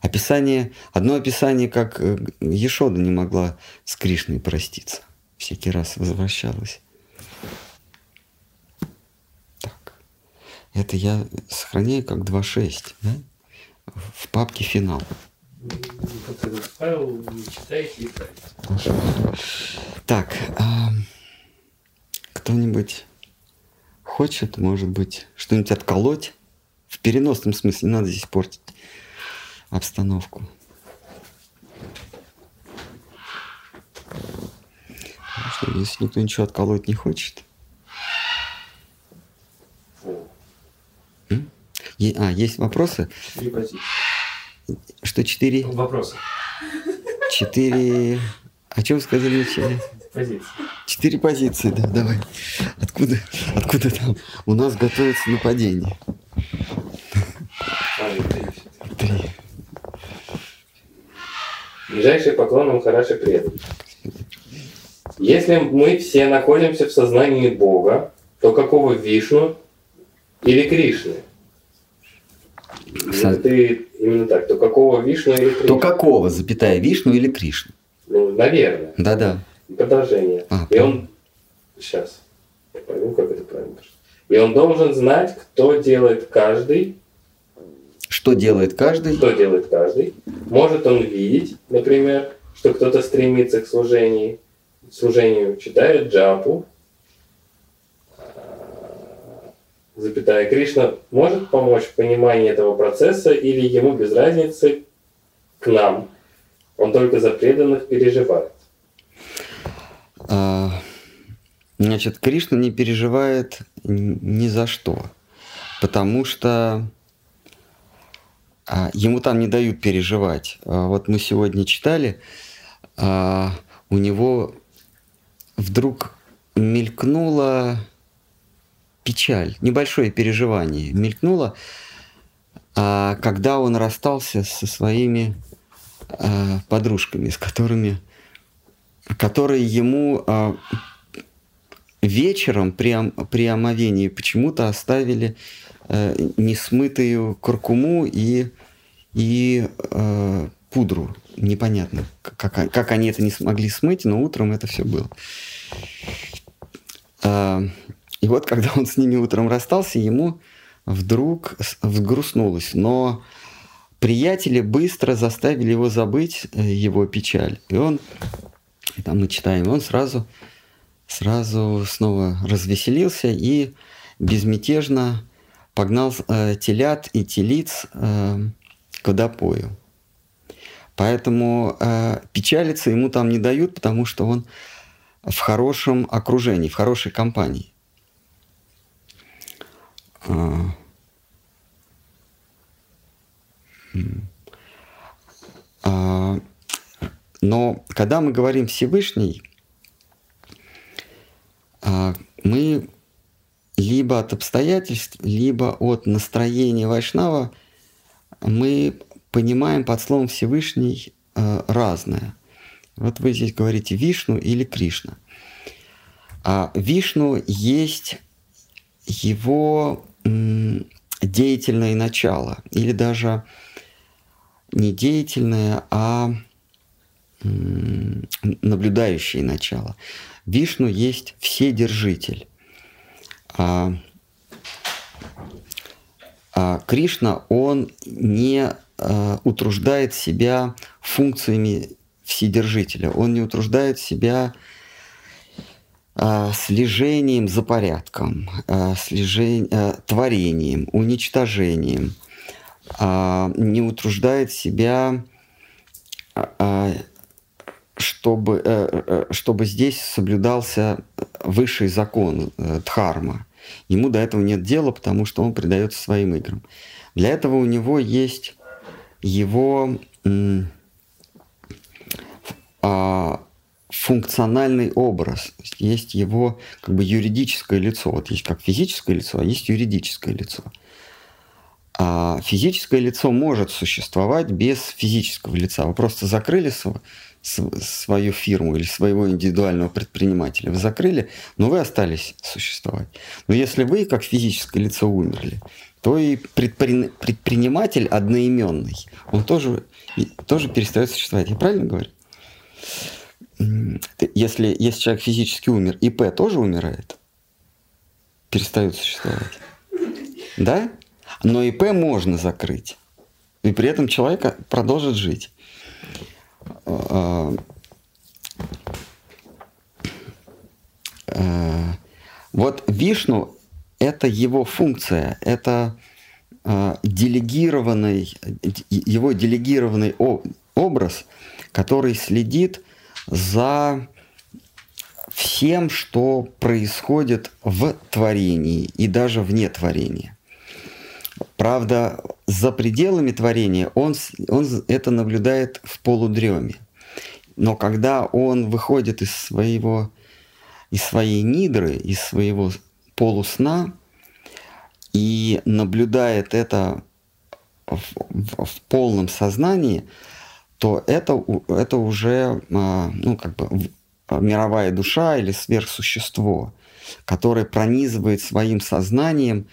Описание, одно описание, как э, Ешода не могла с Кришной проститься. Всякий раз возвращалась. Так. Это я сохраняю как 2.6, да? В папке «Финал». Так, а, кто-нибудь хочет, может быть, что-нибудь отколоть? В переносном смысле, не надо здесь портить обстановку. Если никто ничего отколоть не хочет. М? Е- А, есть вопросы? Четыре позиции. Что четыре? Вопросы. Четыре... О чем сказали вначале? Позиции. Четыре позиции, да, давай. Откуда, откуда там? У нас готовится нападение. Три. Ближайший поклон Махараши предан. Если мы все находимся в сознании Бога, то какого Вишну или Кришны? Со- Ты именно так, то какого Вишну или Кришны? То какого, запятая, Вишну или Кришну? Ну, наверное. Да-да. Продолжение. А, и он... Сейчас. Я пойму, как это правильно. И он должен знать, кто делает каждый, Что делает каждый? что делает каждый. Может он видеть, например, что кто-то стремится к служению, служению читает джапу, а, запятая Кришна может помочь в понимании этого процесса или ему без разницы к нам. Он только за преданных переживает. А, Значит, Кришна не переживает ни за что, потому что а, ему там не дают переживать. А, Вот мы сегодня читали, а, у него вдруг мелькнула печаль, небольшое переживание мелькнуло, а, когда он расстался со своими а, подружками, с которыми которые ему а, вечером при, при омовении почему-то оставили э, несмытую куркуму и, и э, пудру. Непонятно, как- как они это не смогли смыть, но утром это все было. И вот, когда он с ними утром расстался, ему вдруг взгрустнулось. Но приятели быстро заставили его забыть э, его печаль. И он, и там мы читаем, он сразу, сразу снова развеселился и безмятежно погнал э, телят и телиц э, к водопою. Поэтому э, печалиться ему там не дают, потому что он в хорошем окружении, в хорошей компании. А, м. А, Но когда мы говорим Всевышний, а, мы либо от обстоятельств, либо от настроения Вайшнава мы понимаем под словом Всевышний разное. Вот вы здесь говорите Вишну или Кришна. А Вишну есть его деятельное начало, или даже не деятельное, а наблюдающее начало. Вишну есть вседержитель. А, а Кришна, он не а, утруждает себя функциями вседержителя, он не утруждает себя а, слежением за порядком, а, слежень- а, творением, уничтожением, не утруждает себя, чтобы, э, э, чтобы здесь соблюдался высший закон э, Дхарма. Ему до этого нет дела, потому что он предается своим играм. Для этого у него есть его а, функциональный образ, есть его как бы юридическое лицо. Вот есть как физическое лицо, а есть юридическое лицо. А физическое лицо может существовать без физического лица. Вы просто закрыли св- св- свою фирму или своего индивидуального предпринимателя. Вы закрыли, но вы остались существовать. Но если вы как физическое лицо умерли, то и предпри- предприниматель одноименный, он тоже, тоже перестает существовать. Я правильно говорю? Если, если человек физически умер, ИП тоже умирает? Перестает существовать. Да? Но ИП можно закрыть. И при этом человек продолжит жить. А, а, Вот Вишну – это его функция, это делегированный, его делегированный образ, который следит за всем, что происходит в творении и даже вне творения. Правда, за пределами творения он, он это наблюдает в полудреме. Но когда он выходит из своего из своей нидры, из своего полусна и наблюдает это в, в, в полном сознании, то это, это уже а, ну, как бы мировая душа или сверхсущество, которое пронизывает своим сознанием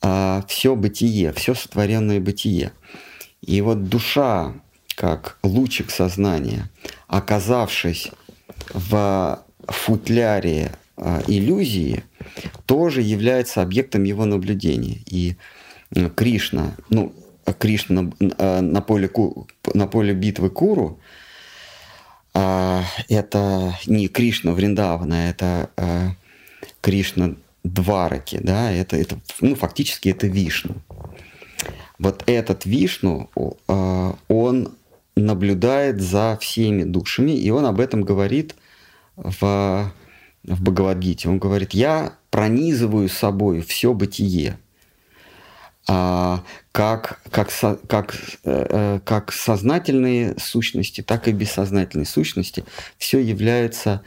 а, все бытие, все сотворенное бытие. И вот душа, как лучик сознания, оказавшись в футляре иллюзии, тоже является объектом его наблюдения. И Кришна, ну, Кришна на, э, на, поле, на поле битвы Куру, э, это не Кришна Вриндавана, это э, Кришна Двараки, да, это, это, ну, фактически это Вишну. Вот этот Вишну, э, он наблюдает за всеми душами, и он об этом говорит в, в Бхагавадгите. Он говорит, я пронизываю собой все бытие, а, как, как, как, э, э, как сознательные сущности, так и бессознательные сущности. Все является,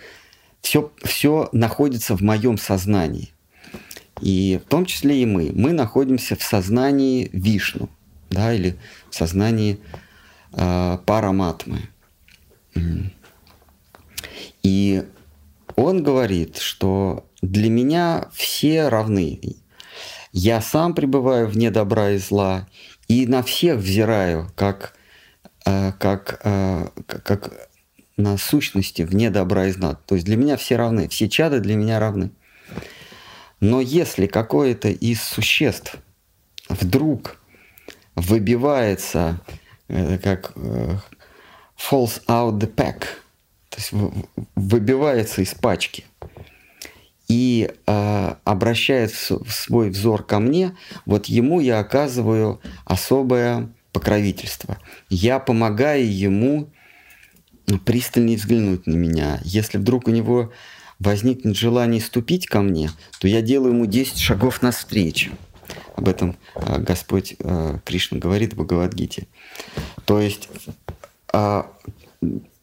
все, все находится в моем сознании. И в том числе и мы. Мы находимся в сознании Вишну, да, или в сознании э, Параматмы. И он говорит, что для меня все равны. Я сам пребываю вне добра и зла, и на всех взираю, как, э, как, э, как на сущности вне добра и зла. То есть для меня все равны, все чады для меня равны. Но если какое-то из существ вдруг выбивается, э, как falls out the pack – то есть выбивается из пачки и э, обращает свой взор ко мне, вот ему я оказываю особое покровительство. Я помогаю ему пристальнее взглянуть на меня. Если вдруг у него возникнет желание ступить ко мне, то я делаю ему 10 шагов навстречу. Об этом э, Господь э, Кришна говорит в Бхагавадгите. То есть э,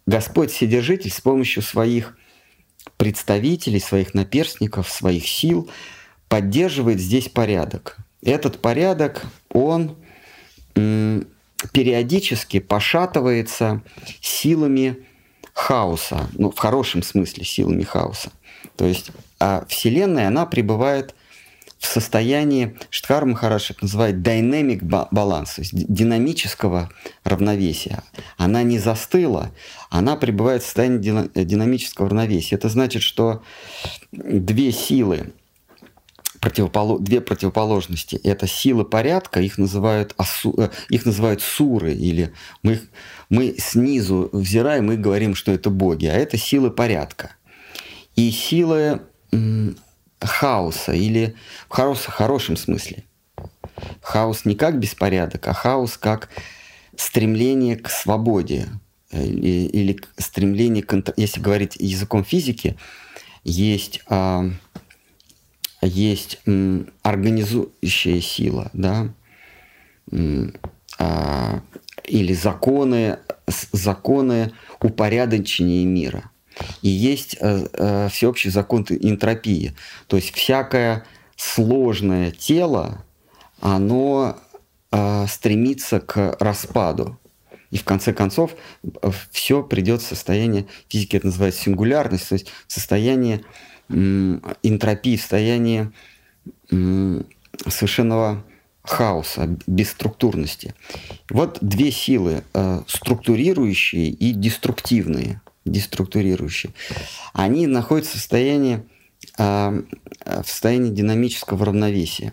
Господь Вседержитель с помощью своих представителей, своих наперстников, своих сил поддерживает здесь порядок. Этот порядок, он периодически пошатывается силами хаоса, ну, в хорошем смысле силами хаоса. То есть а Вселенная, она пребывает в состоянии, Штхар Махараш это называет dynamic баланс, то есть динамического равновесия. Она не застыла, она пребывает в состоянии динамического равновесия. Это значит, что две силы, противополо... две противоположности. Это силы порядка, их называют, асу... Э, их называют суры, или мы, мы снизу взираем и говорим, что это боги, а это силы порядка. И силы хаоса или в хаос, хорошем смысле. Хаос не как беспорядок, а хаос как стремление к свободе или, или стремление, к, если говорить языком физики, есть, а, есть м, организующая сила, да, м, а, или законы, законы упорядочения мира – и есть э, э, всеобщий закон энтропии. То есть всякое сложное тело, оно э, стремится к распаду. И в конце концов все придет в состояние, физики это называют сингулярность, то есть состояние м, энтропии, в состояние м, совершенного хаоса, бесструктурности. Вот две силы, структурирующие и деструктивные деструктурирующие, они находятся в состоянии, э, в состоянии динамического равновесия.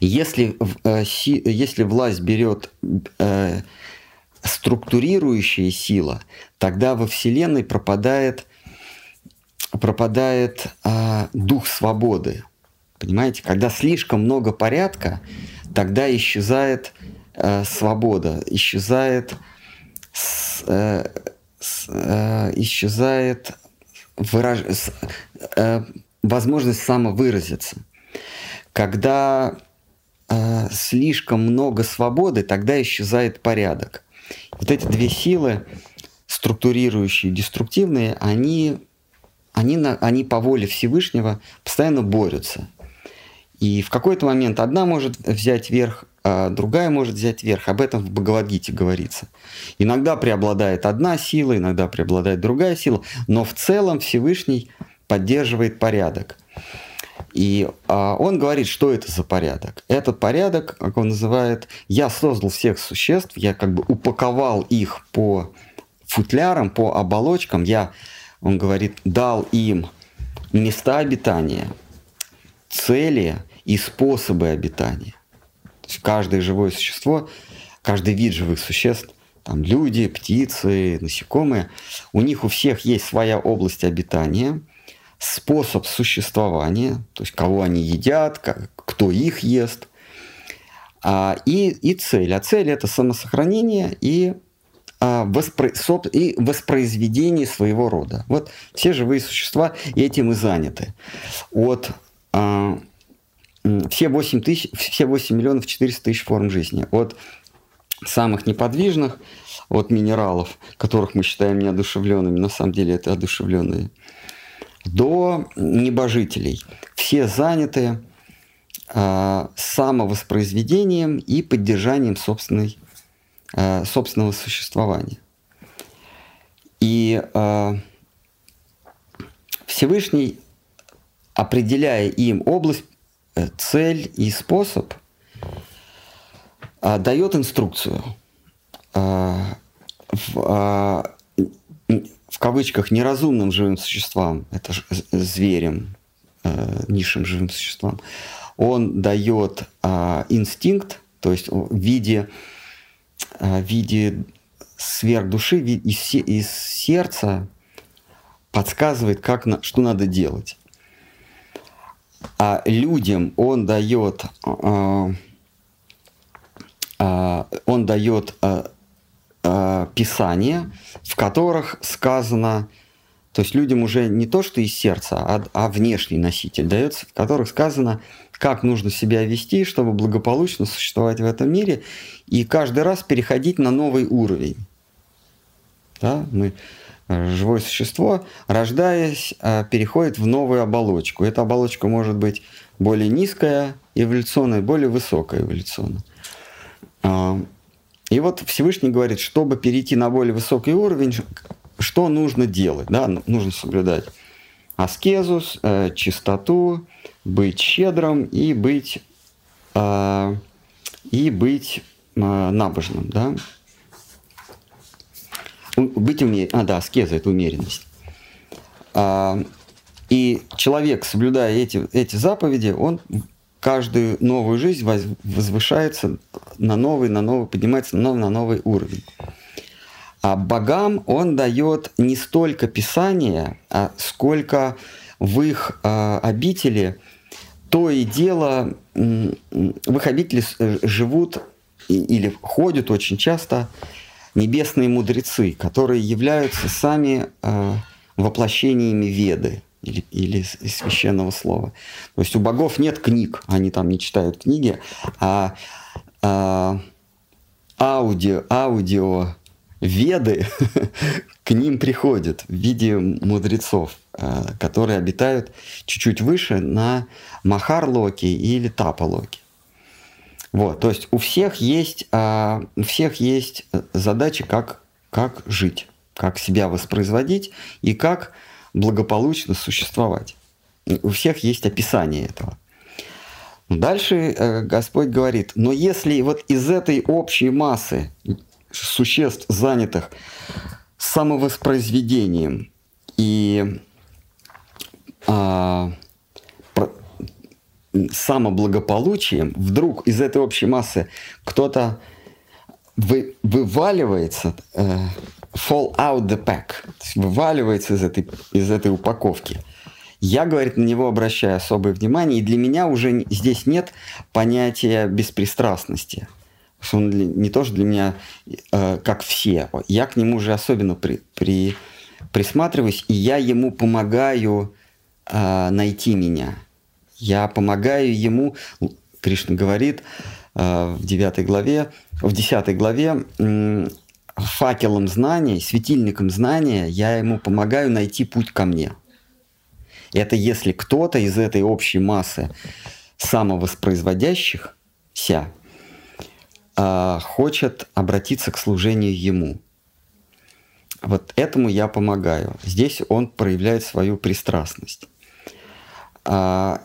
Если, э, если власть берет э, структурирующая сила, тогда во Вселенной пропадает, пропадает э, дух свободы. Понимаете, когда слишком много порядка, тогда исчезает э, свобода, исчезает, с, э, э, исчезает выраж... э, возможность самовыразиться. Когда э, слишком много свободы, тогда исчезает порядок. Вот эти две силы, структурирующие, деструктивные, они, они, на, они по воле Всевышнего постоянно борются. И в какой-то момент одна может взять верх, а другая может взять верх. Об этом в Бхагавадгите говорится. Иногда преобладает одна сила, иногда преобладает другая сила, но в целом Всевышний поддерживает порядок. И а, он говорит, что это за порядок. Этот порядок, как он называет, я создал всех существ, я как бы упаковал их по футлярам, по оболочкам, я, он говорит, дал им места обитания, цели и способы обитания. То есть каждое живое существо, каждый вид живых существ, там люди, птицы, насекомые, у них у всех есть своя область обитания, способ существования, то есть кого они едят, как, кто их ест, а, и, и цель. А цель это самосохранение и а, воспро... и воспроизведение своего рода. Вот все живые существа этим и заняты. От а, все 8, тысяч, все 8 миллионов 400 тысяч форм жизни. От самых неподвижных, от минералов, которых мы считаем неодушевленными, на самом деле это одушевленные, до небожителей. Все заняты э, самовоспроизведением и поддержанием собственной, э, собственного существования. И э, Всевышний, определяя им область цель и способ а, дает инструкцию. А, в, а, в кавычках неразумным живым существам, это зверям, а, низшим живым существам, он дает инстинкт, то есть в виде, в виде сверхдуши, из, из сердца подсказывает, как, что надо делать а людям он дает, а, а, он дает а, а, писания, в которых сказано, то есть людям уже не то, что из сердца, а, а внешний носитель дается, в которых сказано, как нужно себя вести, чтобы благополучно существовать в этом мире, и каждый раз переходить на новый уровень. Да? Мы живое существо, рождаясь, а, переходит в новую оболочку. Эта оболочка может быть более низкая эволюционная, более высокая эволюционная. А, и вот Всевышний говорит, чтобы перейти на более высокий уровень, что нужно делать? Да? Нужно соблюдать аскезу, э, чистоту, быть щедрым и быть, э, и быть набожным. Да? Быть умеренным. А, да, аскеза – это умеренность. А, и человек, соблюдая эти, эти заповеди, он каждую новую жизнь возвышается на новый, на новый, поднимается на новый, на новый уровень. А богам он дает не столько Писания, а сколько в их э, обители то и дело, в их обители э, живут или ходят очень часто небесные мудрецы, которые являются сами э, воплощениями Веды или, или священного слова. То есть у богов нет книг, они там не читают книги, а, а аудио, аудио Веды к ним приходят в виде мудрецов, э, которые обитают чуть-чуть выше на Махарлоке или Тапалоке. Вот, то есть у всех есть, а, у всех есть задача, как, как жить, как себя воспроизводить и как благополучно существовать. У всех есть описание этого. Дальше э, Господь говорит, но если вот из этой общей массы существ, занятых самовоспроизведением и а, самоблагополучием, вдруг из этой общей массы кто-то вы, вываливается, э, fall out the pack, вываливается из этой, из этой упаковки. я, говорит, на него обращаю особое внимание, и для меня уже здесь нет понятия беспристрастности. Он не тоже для меня э, как все. Я к нему уже особенно при, при, присматриваюсь, и я ему помогаю э, найти меня. Я помогаю ему, Кришна говорит э, в 9 главе, в 10 главе, факелом знаний, светильником знания я ему помогаю найти путь ко мне. Это если кто-то из этой общей массы самовоспроизводящихся э, хочет обратиться к служению ему. Вот этому я помогаю. Здесь он проявляет свою пристрастность. А,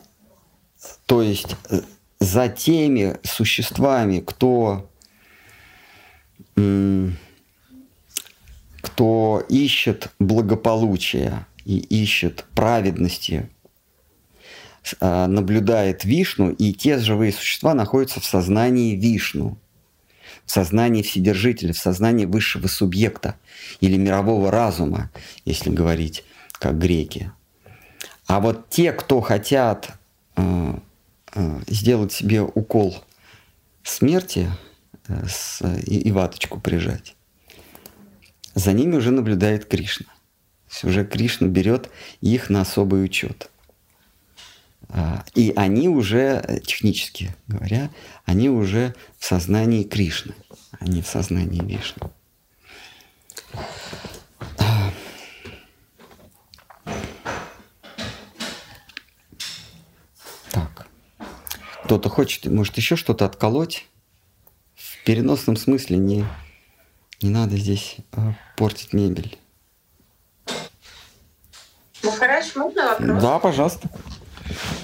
то есть э, за теми существами, кто, кто ищет благополучия и ищет праведности, а, наблюдает Вишну, и те живые существа находятся в сознании Вишну, в сознании Вседержителя, в сознании высшего субъекта или мирового разума, если говорить как греки. А вот те, кто хотят э, сделать себе укол смерти э, с, и, и ваточку прижать, за ними уже наблюдает Кришна. То есть уже Кришна берет их на особый учет. А, и они уже, технически говоря, они уже в сознании Кришны, а не в сознании Вишны. Кто-то хочет, может, еще что-то отколоть, в переносном смысле не, не надо здесь а, портить мебель. Махарадж, можно вопрос? Да, пожалуйста.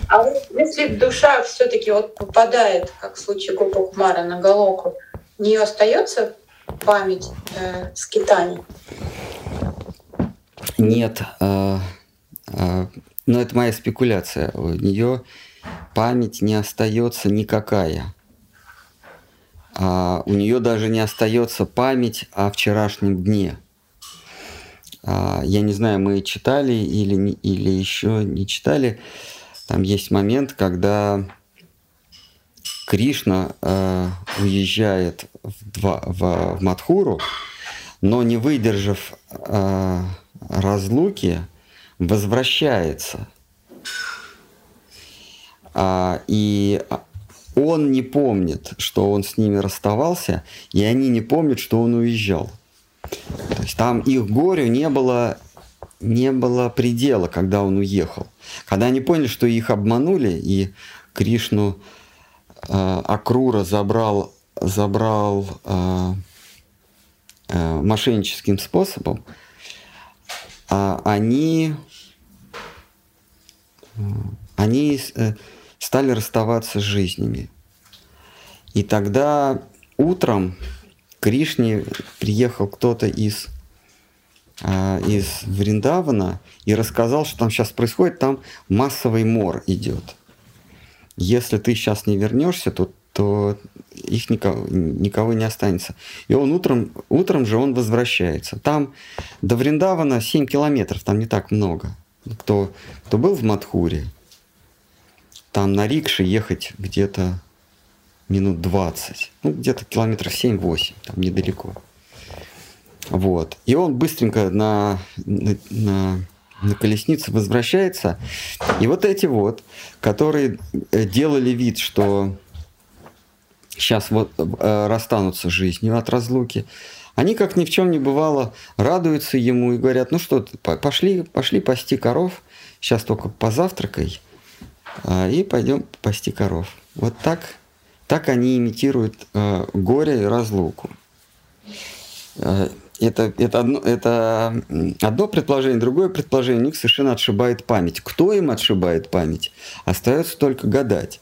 А вот если душа все-таки вот попадает, как в случае Гопа Кумара, на Галоку, у нее остается память э, скитаний? Нет. Э, э, но это моя спекуляция. У нее память не остается никакая. А у нее даже не остается память о вчерашнем дне. А, я не знаю, мы читали или, или еще не читали. Там есть момент, когда Кришна э, уезжает в, два, в, в Мадхуру, но не выдержав э, разлуки, возвращается – а, и он не помнит, что он с ними расставался, и они не помнят, что он уезжал. То есть там их горю не было, не было предела, когда он уехал. Когда они поняли, что их обманули, и Кришну э, Акрура забрал, забрал э, э, мошенническим способом, э, они, они э, стали расставаться с жизнями. И тогда утром к Кришне приехал кто-то из, э, из Вриндавана и рассказал, что там сейчас происходит, там массовый мор идет. Если ты сейчас не вернешься, то, то их никого, никого не останется. И он утром, утром же он возвращается. Там до Вриндавана 7 километров, там не так много. Кто, кто был в Мадхуре, там на рикше ехать где-то минут 20, ну где-то километров 7-8, там недалеко. Вот. И он быстренько на, на, на, на колеснице возвращается. И вот эти вот, которые э, делали вид, что сейчас вот э, расстанутся жизнью от разлуки, они, как ни в чем не бывало, радуются ему и говорят, ну что, пошли, пошли пасти коров, сейчас только позавтракай, и пойдем пасти коров. Вот так, так они имитируют э, горе и разлуку. Э, это, это, одно, это одно предположение, другое предположение у них совершенно отшибает память. Кто им отшибает память? Остается только гадать.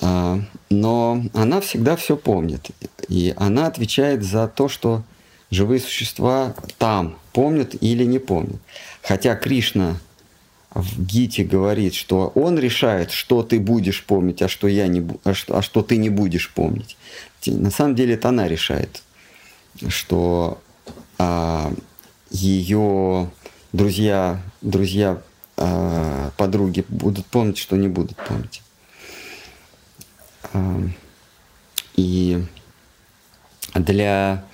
А, но она всегда все помнит. И она отвечает за то, что живые существа там помнят или не помнят. Хотя Кришна в Гите говорит, что он решает, что ты будешь помнить, а что, я не, а что, а что ты не будешь помнить. На самом деле это она решает, что а, ее друзья, друзья э, подруги будут помнить, что не будут помнить. Э, и для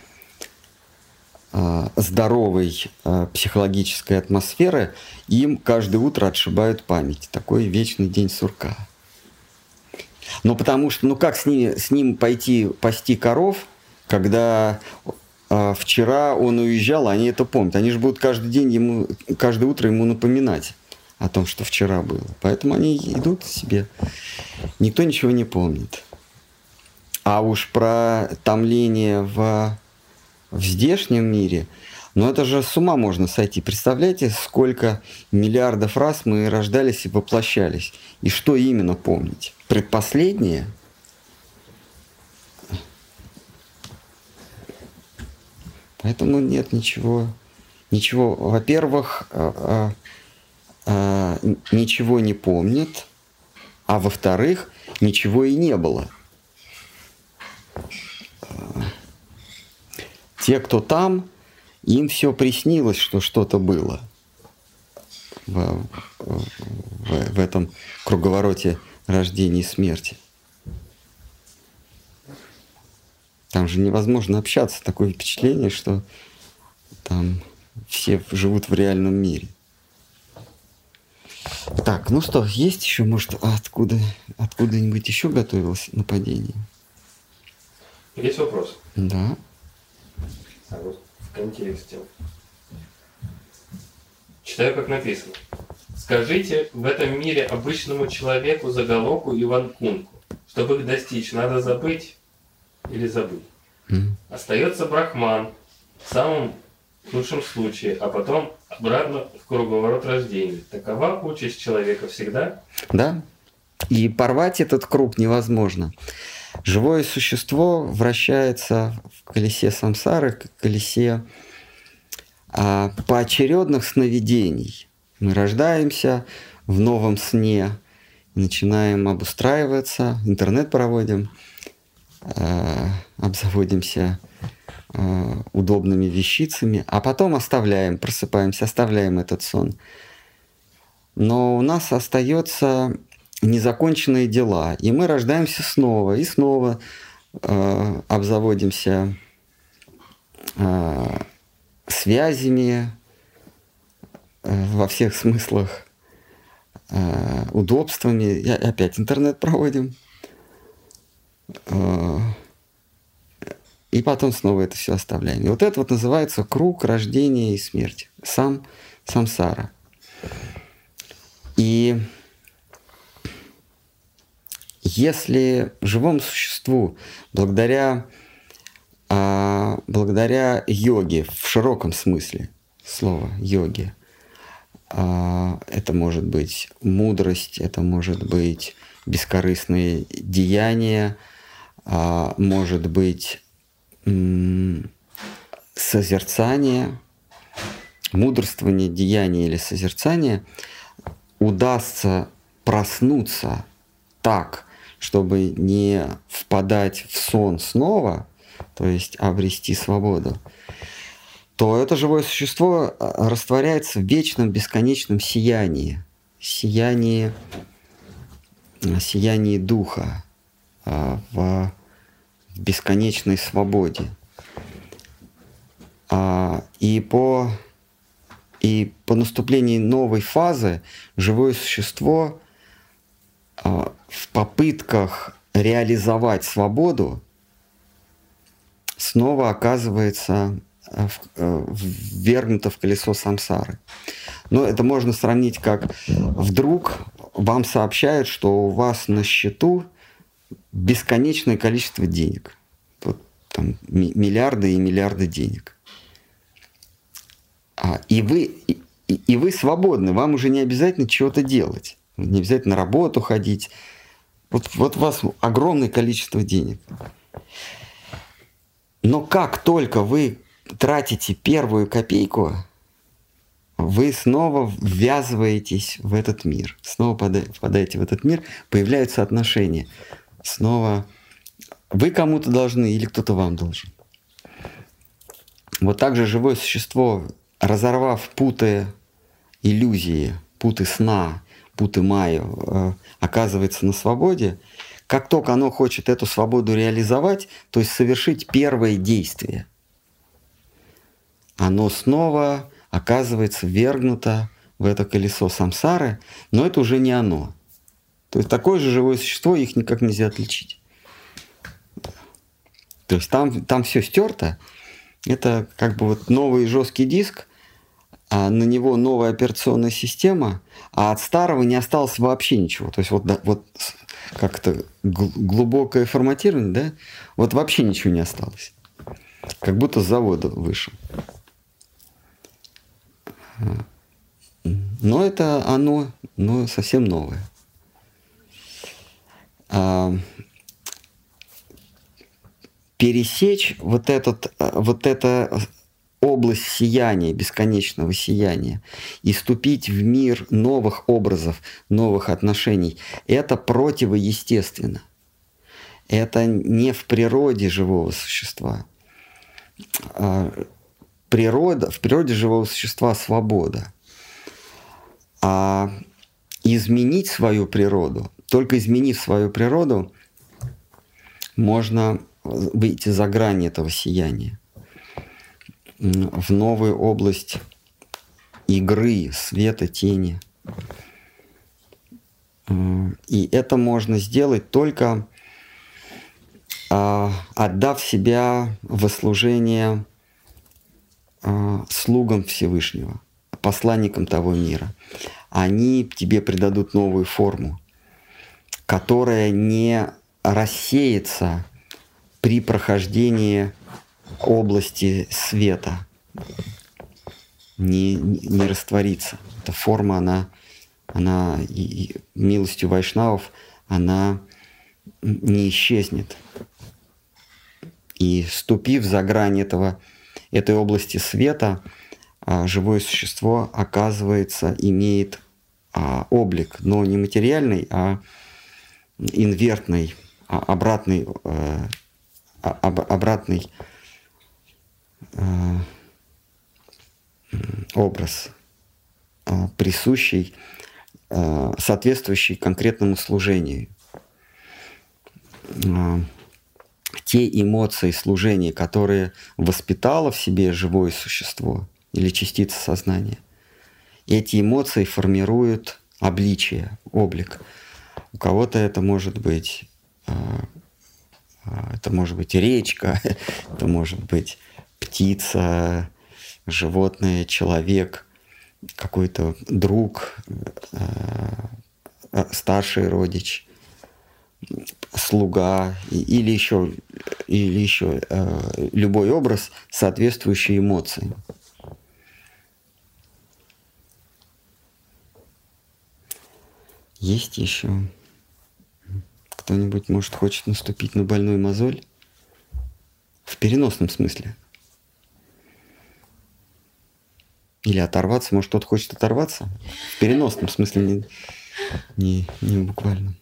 здоровой э, психологической атмосферы им каждое утро отшибают память. Такой вечный день сурка. Ну, потому что, ну как с, ними, с ним пойти пасти коров, когда э, вчера он уезжал, они это помнят. Они же будут каждый день ему, каждое утро ему напоминать о том, что вчера было. Поэтому они идут себе. Никто ничего не помнит. А уж про томление в, в здешнем мире, ну это же с ума можно сойти. Представляете, сколько миллиардов раз мы рождались и воплощались. И что именно помнить? Предпоследнее? Поэтому нет ничего. Ничего, во-первых, а, а, а, ничего не помнит, а во-вторых, ничего и не было. Те, кто там, им все приснилось, что что-то было в, в, в этом круговороте рождения и смерти. Там же невозможно общаться. Такое впечатление, что там все живут в реальном мире. Так, ну что, есть еще, может, откуда, откуда-нибудь еще готовилось нападение? Есть вопрос? Да. А вот в контексте. Читаю, как написано. Скажите в этом мире обычному человеку заголовку Иван Кунку. Чтобы их достичь, надо забыть или забыть. Mm. Остается брахман в самом лучшем случае, а потом обратно в круговорот рождения. Такова участь человека всегда? Да. И порвать этот круг невозможно. Живое существо вращается в колесе самсары, в колесе а, поочередных сновидений. Мы рождаемся в новом сне, начинаем обустраиваться, интернет проводим, э, обзаводимся э, удобными вещицами, а потом оставляем, просыпаемся, оставляем этот сон. Но у нас остается незаконченные дела. И мы рождаемся снова и снова э, обзаводимся э, связями э, во всех смыслах, э, удобствами. И опять интернет проводим. Э, и потом снова это все оставляем. И вот это вот называется круг рождения и смерти. Сам самсара. И если живому существу благодаря, а, благодаря йоге в широком смысле слова йоги, а, это может быть мудрость, это может быть бескорыстные деяния, а, может быть созерцание, мудрствование, деяние или созерцание, удастся проснуться так, чтобы не впадать в сон снова, то есть обрести свободу, то это живое существо а, растворяется в вечном бесконечном сиянии, сиянии, сиянии духа, а, в бесконечной свободе. А, и по, и по наступлении новой фазы живое существо в попытках реализовать свободу снова оказывается э, э, ввергнуто в колесо самсары. Но это можно сравнить как вдруг вам сообщают, что у вас на счету бесконечное количество денег. Вот, там, миллиарды и миллиарды денег. А, и, вы, и, и вы свободны, вам уже не обязательно чего-то делать. Не обязательно на работу ходить, вот, вот у вас огромное количество денег. Но как только вы тратите первую копейку, вы снова ввязываетесь в этот мир, снова впадаете в этот мир, появляются отношения. Снова вы кому-то должны или кто-то вам должен. Вот так же живое существо, разорвав путы иллюзии, путы сна, путы майю, э, оказывается на свободе, как только оно хочет эту свободу реализовать, то есть совершить первое действие, оно снова оказывается вергнуто в это колесо самсары, но это уже не оно. То есть такое же живое существо, их никак нельзя отличить. То есть там, там все стерто. Это как бы вот новый жесткий диск, а на него новая операционная система, а от старого не осталось вообще ничего. То есть вот, да, вот как-то глубокое форматирование, да, вот вообще ничего не осталось. Как будто с завода вышел. Но это оно, но совсем новое. А, пересечь вот, этот, вот это область сияния, бесконечного сияния, и ступить в мир новых образов, новых отношений, это противоестественно. Это не в природе живого существа. А, природа, в природе живого существа свобода. А изменить свою природу, только изменив свою природу, можно выйти за грани этого сияния в новую область игры, света, тени. И это можно сделать только а, отдав себя в служение а, слугам Всевышнего, посланникам того мира. Они тебе придадут новую форму, которая не рассеется при прохождении области света не, не растворится. Эта форма, она, она и, и милостью вайшнавов, она не исчезнет. И ступив за грань этого, этой области света, а, живое существо, оказывается, имеет а, облик, но не материальный, а инвертный, а, обратный, а, обратный Э, образ, э, присущий, э, соответствующий конкретному служению. Те эмоции служения, которые воспитало в себе живое существо или частица сознания, эти эмоции формируют обличие, облик. У кого-то это может быть это может быть речка, это может быть птица, животное, человек, какой-то друг, э, э, старший родич, слуга или еще, или еще э, любой образ, соответствующий эмоциям. Есть еще кто-нибудь, может, хочет наступить на больную мозоль? В переносном смысле. Или оторваться. Может, кто-то хочет оторваться? В переносном смысле, не, не, не буквально.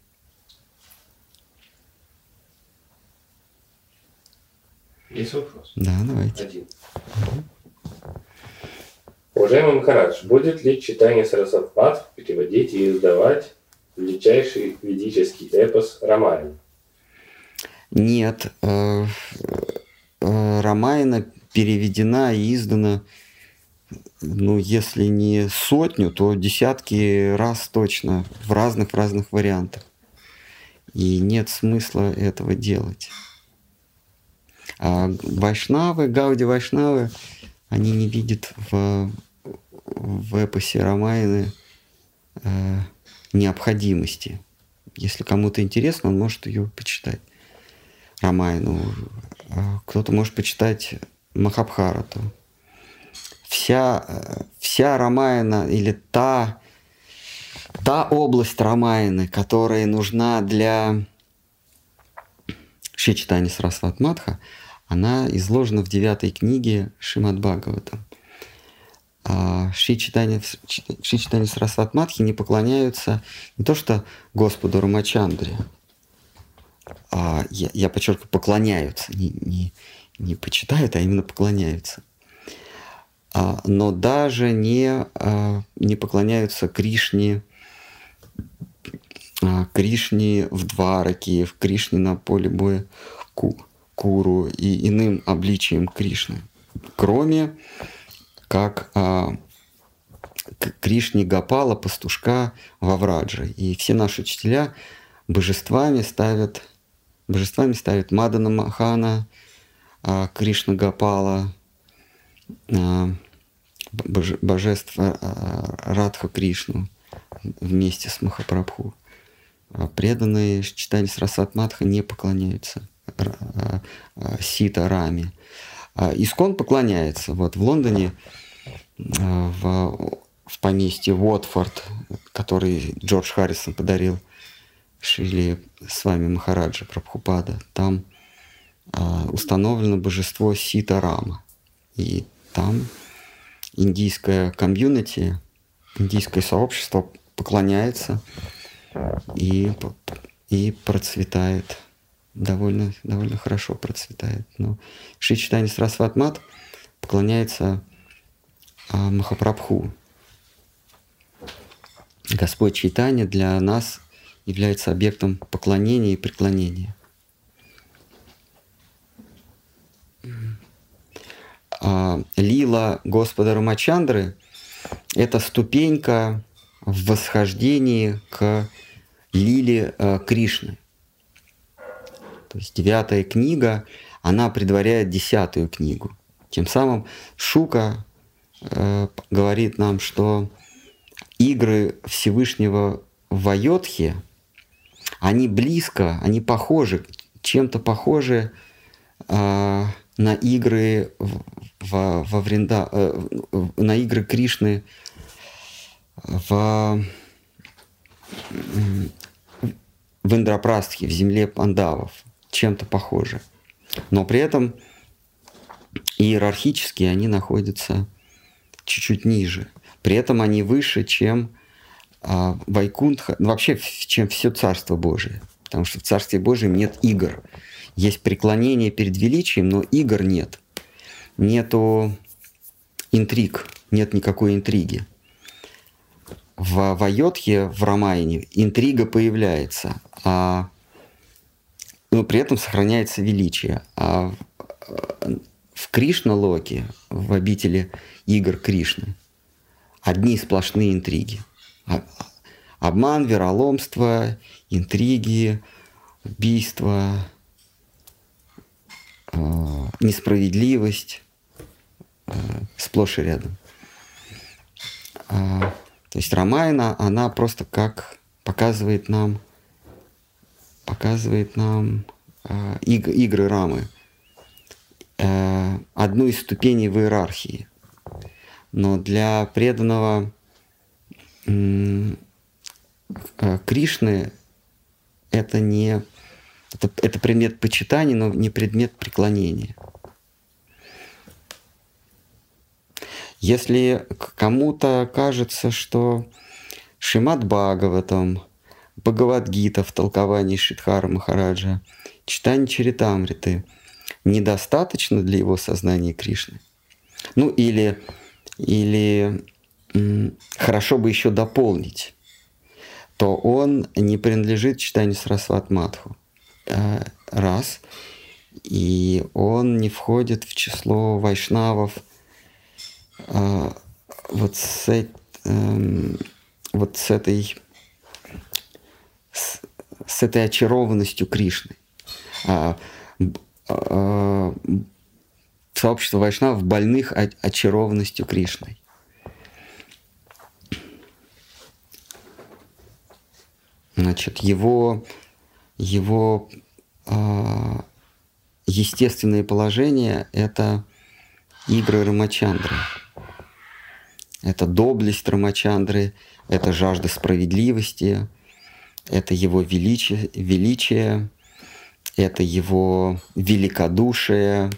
Есть вопрос? Да, давайте. Один. Уважаемый Махарадж, будет ли читание Сарасватмат переводить и издавать величайший ведический эпос Рамайна? Нет. Э, э, Рамайна переведена и издана ну, если не сотню, то десятки раз точно в разных разных вариантах. И нет смысла этого делать. А вайшнавы, гауди вайшнавы, они не видят в, в эпосе Рамайны э, необходимости. Если кому-то интересно, он может ее почитать. Рамайну. А кто-то может почитать Махабхарату вся, вся Рамаяна или та, та область Рамаяны, которая нужна для Шичитани Сарасват Матха, она изложена в девятой книге Шимад Бхагавата. А Шичитани Сарасват Матхи не поклоняются не то что Господу Рамачандре, а я, я подчеркиваю, поклоняются, не, не, не почитают, а именно поклоняются но даже не, а, не поклоняются Кришне, а, Кришне в Двараке, в Кришне на поле боя Ку, Куру и иным обличием Кришны, кроме как а, Кришне Гапала, пастушка во Врадже. И все наши учителя божествами ставят, божествами ставят Мадана Махана, а, Кришна Гапала, а, божество а, Радха Кришну вместе с Махапрабху. Преданные читания Срасат Матха не поклоняются Сита Раме. Искон поклоняется. Вот в Лондоне в, в поместье Уотфорд, который Джордж Харрисон подарил Шили с вами Махараджа Прабхупада, там а, установлено божество Сита Рама. И там индийское комьюнити, индийское сообщество поклоняется и, и процветает. Довольно, довольно хорошо процветает. Но Шри Читани Срасватмат поклоняется а, Махапрабху. Господь Чайтанья для нас является объектом поклонения и преклонения. Лила Господа Рамачандры – это ступенька в восхождении к лиле э, Кришны. То есть девятая книга, она предваряет десятую книгу. Тем самым Шука э, говорит нам, что игры Всевышнего в Айотхе, они близко, они похожи, чем-то похожи э, на игры во, во Вринда, э, на игры Кришны в, в Индрапрастхе, в земле пандавов, чем-то похожи. Но при этом иерархически они находятся чуть-чуть ниже. При этом они выше, чем а, Вайкунтха, вообще, чем все Царство Божие. Потому что в Царстве Божьем нет игр. Есть преклонение перед величием, но игр нет. Нету интриг, нет никакой интриги. В Вайотхе, в Рамайне, интрига появляется, а но при этом сохраняется величие. А в Кришна-локе, в обители игр Кришны, одни сплошные интриги. А, обман, вероломство, интриги, убийство, э, несправедливость сплошь и рядом. А, то есть Рамайна, она просто как показывает нам, показывает нам э, иг, игры Рамы – Э, одну из ступеней в иерархии. Но для преданного э, Кришны это не это, это предмет почитания, но не предмет преклонения. Если кому-то кажется, что Шимат Бхагаватам, Бхагавадгита в толковании Шидхара Махараджа, читание Чаритамриты – недостаточно для его сознания Кришны. Ну или, или хорошо бы еще дополнить, то он не принадлежит читанию Сарасват Мадху. Э, раз. И он не входит в число вайшнавов э, вот с, эм, вот с этой с, с этой очарованностью Кришны. А, э, сообщество вайшнавов больных очарованностью Кришной. Значит, его, его э, естественное положение – это игры Рамачандры. Это доблесть Рамачандры, это жажда справедливости, это его величие, величие это его великодушие,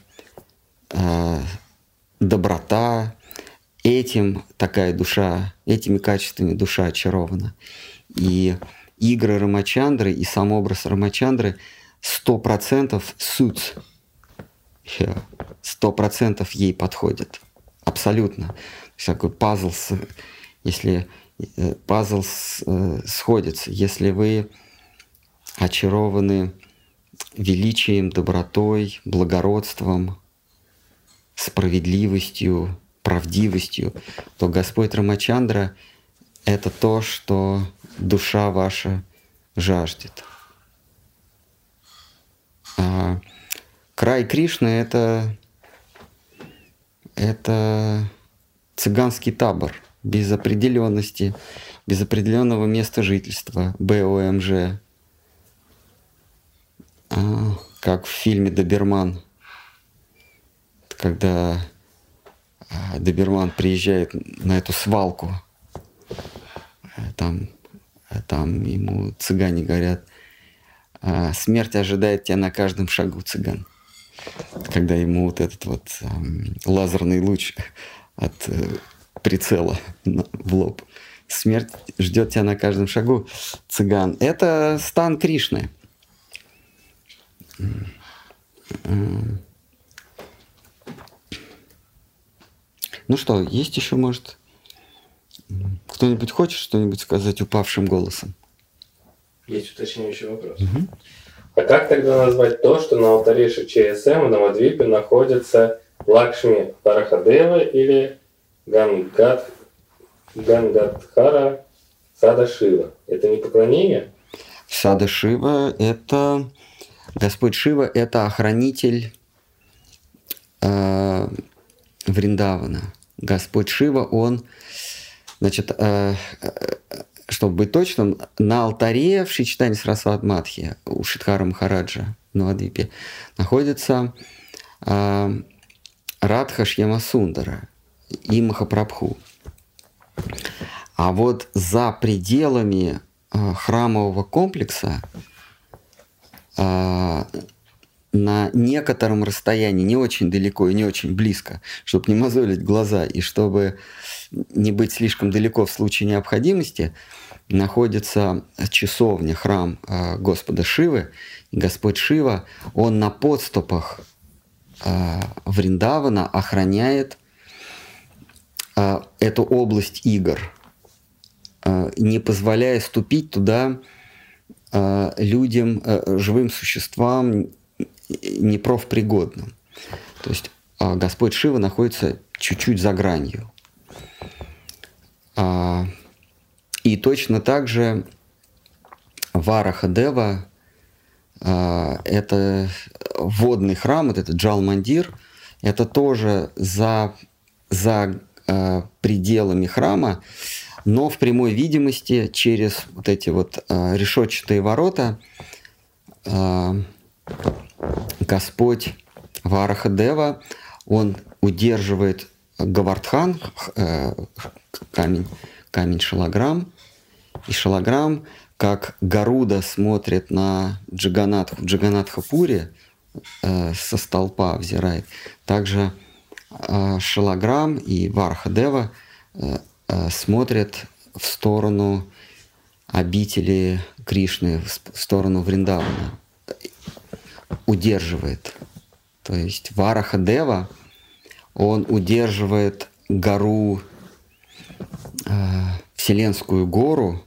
э, доброта. Этим такая душа, этими качествами душа очарована. И игры Рамачандры и сам образ Рамачандры сто процентов суть, сто процентов ей подходит. абсолютно. Такой пазл, если э, пазл э, сходится, если вы очарованы величием, добротой, благородством, справедливостью, правдивостью, то Господь Рамачандра — это то, что душа ваша жаждет. А край Кришны — это, это цыганский табор без определенности, без определенного места жительства, БОМЖ, а, как в фильме «Доберман», когда а, Доберман приезжает на эту свалку, там, там ему цыгане говорят, «А, смерть ожидает тебя на каждом шагу, цыган. Когда ему вот этот вот эм, лазерный луч от э, прицела в лоб. Смерть ждет тебя на каждом шагу, цыган. Это стан Кришны. Ну что, есть еще, может, кто-нибудь хочет что-нибудь сказать упавшим голосом? Есть уточняющий вопрос. Угу. А как тогда назвать то, что на алтаре ЧСМ в Намадвипе находится Лакшми Парахадева или Гангат, Гангадхара Сада Шива? Это не поклонение? Сада Шива – это Господь Шива – это охранитель э, Вриндавана. Господь Шива, он, значит, э, э, чтобы быть точным, на алтаре в Шичтане Сарасват Мадхи у Шидхара Махараджа в Навадвипе находится э, Радха Шьямасундара и Махапрабху. А вот за пределами э, храмового комплекса а, на некотором расстоянии, не очень далеко и не очень близко, чтобы не мозолить глаза и чтобы не быть слишком далеко в случае необходимости, находится часовня, храм а, Господа Шивы. Господь Шива, он на подступах а, Вриндавана охраняет эту область игр, не позволяя ступить туда Э, людям, э, живым существам непрофпригодным. То есть Господь Шива находится чуть-чуть за гранью. А, и точно так же Вараха Дева это водный храм, вот этот Джалмандир, это тоже за, за пределами храма но в прямой видимости через вот эти вот э, решетчатые ворота э, Господь Варахадева, он удерживает Гавардхан, э, камень, камень Шалаграм, и Шалаграм, как Гаруда смотрит на Джаганатху, Джаганатхапуре э, со столпа взирает, также э, Шалаграм и Вархадева э, Э, смотрят в сторону обители Кришны, в сторону Вриндавана, удерживает. То есть Вараха Дева, он удерживает гору, э, Вселенскую гору,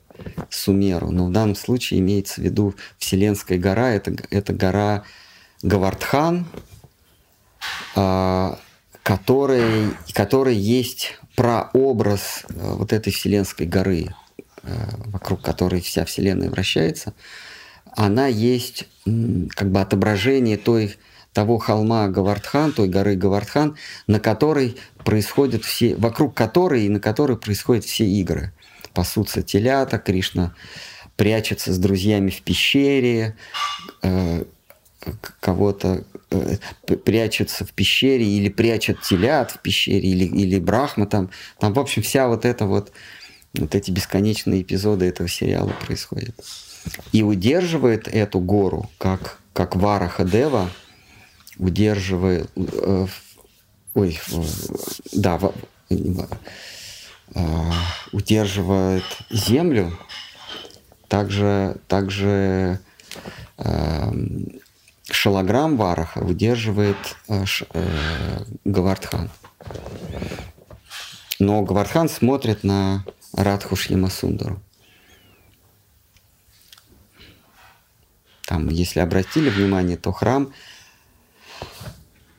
Сумеру, но в данном случае имеется в виду Вселенская гора, это, это гора Гавардхан, э, который, который есть прообраз э, вот этой вселенской горы, э, вокруг которой вся вселенная вращается, она есть как бы отображение той, того холма Гавардхан, той горы Гавардхан, на которой происходят все, вокруг которой и на которой происходят все игры. Пасутся телята, Кришна прячется с друзьями в пещере, э, кого-то э, прячется в пещере или прячет телят в пещере или, или Брахма там. Там, в общем, вся вот эта вот, вот эти бесконечные эпизоды этого сериала происходят. И удерживает эту гору, как, как Вараха Дева удерживает, э, ой, да, э, удерживает землю, также, также э, шалограмм Вараха выдерживает э, э, Гавардхан. Но Гавардхан смотрит на Радху Шьямасундару. Там, если обратили внимание, то храм,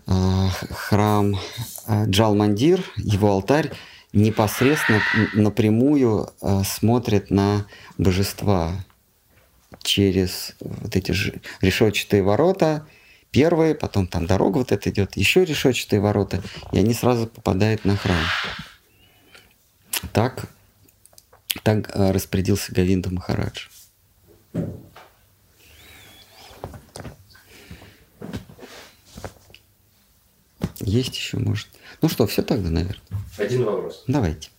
э, храм э, Джалмандир, его алтарь непосредственно напрямую э, смотрит на божества через вот эти решетчатые ворота, первые, потом там дорога вот эта идет, еще решетчатые ворота, и они сразу попадают на храм. Так, так распорядился Гавинда Махарадж. Есть еще, может. Ну что, все тогда, наверное. Один вопрос. Давайте.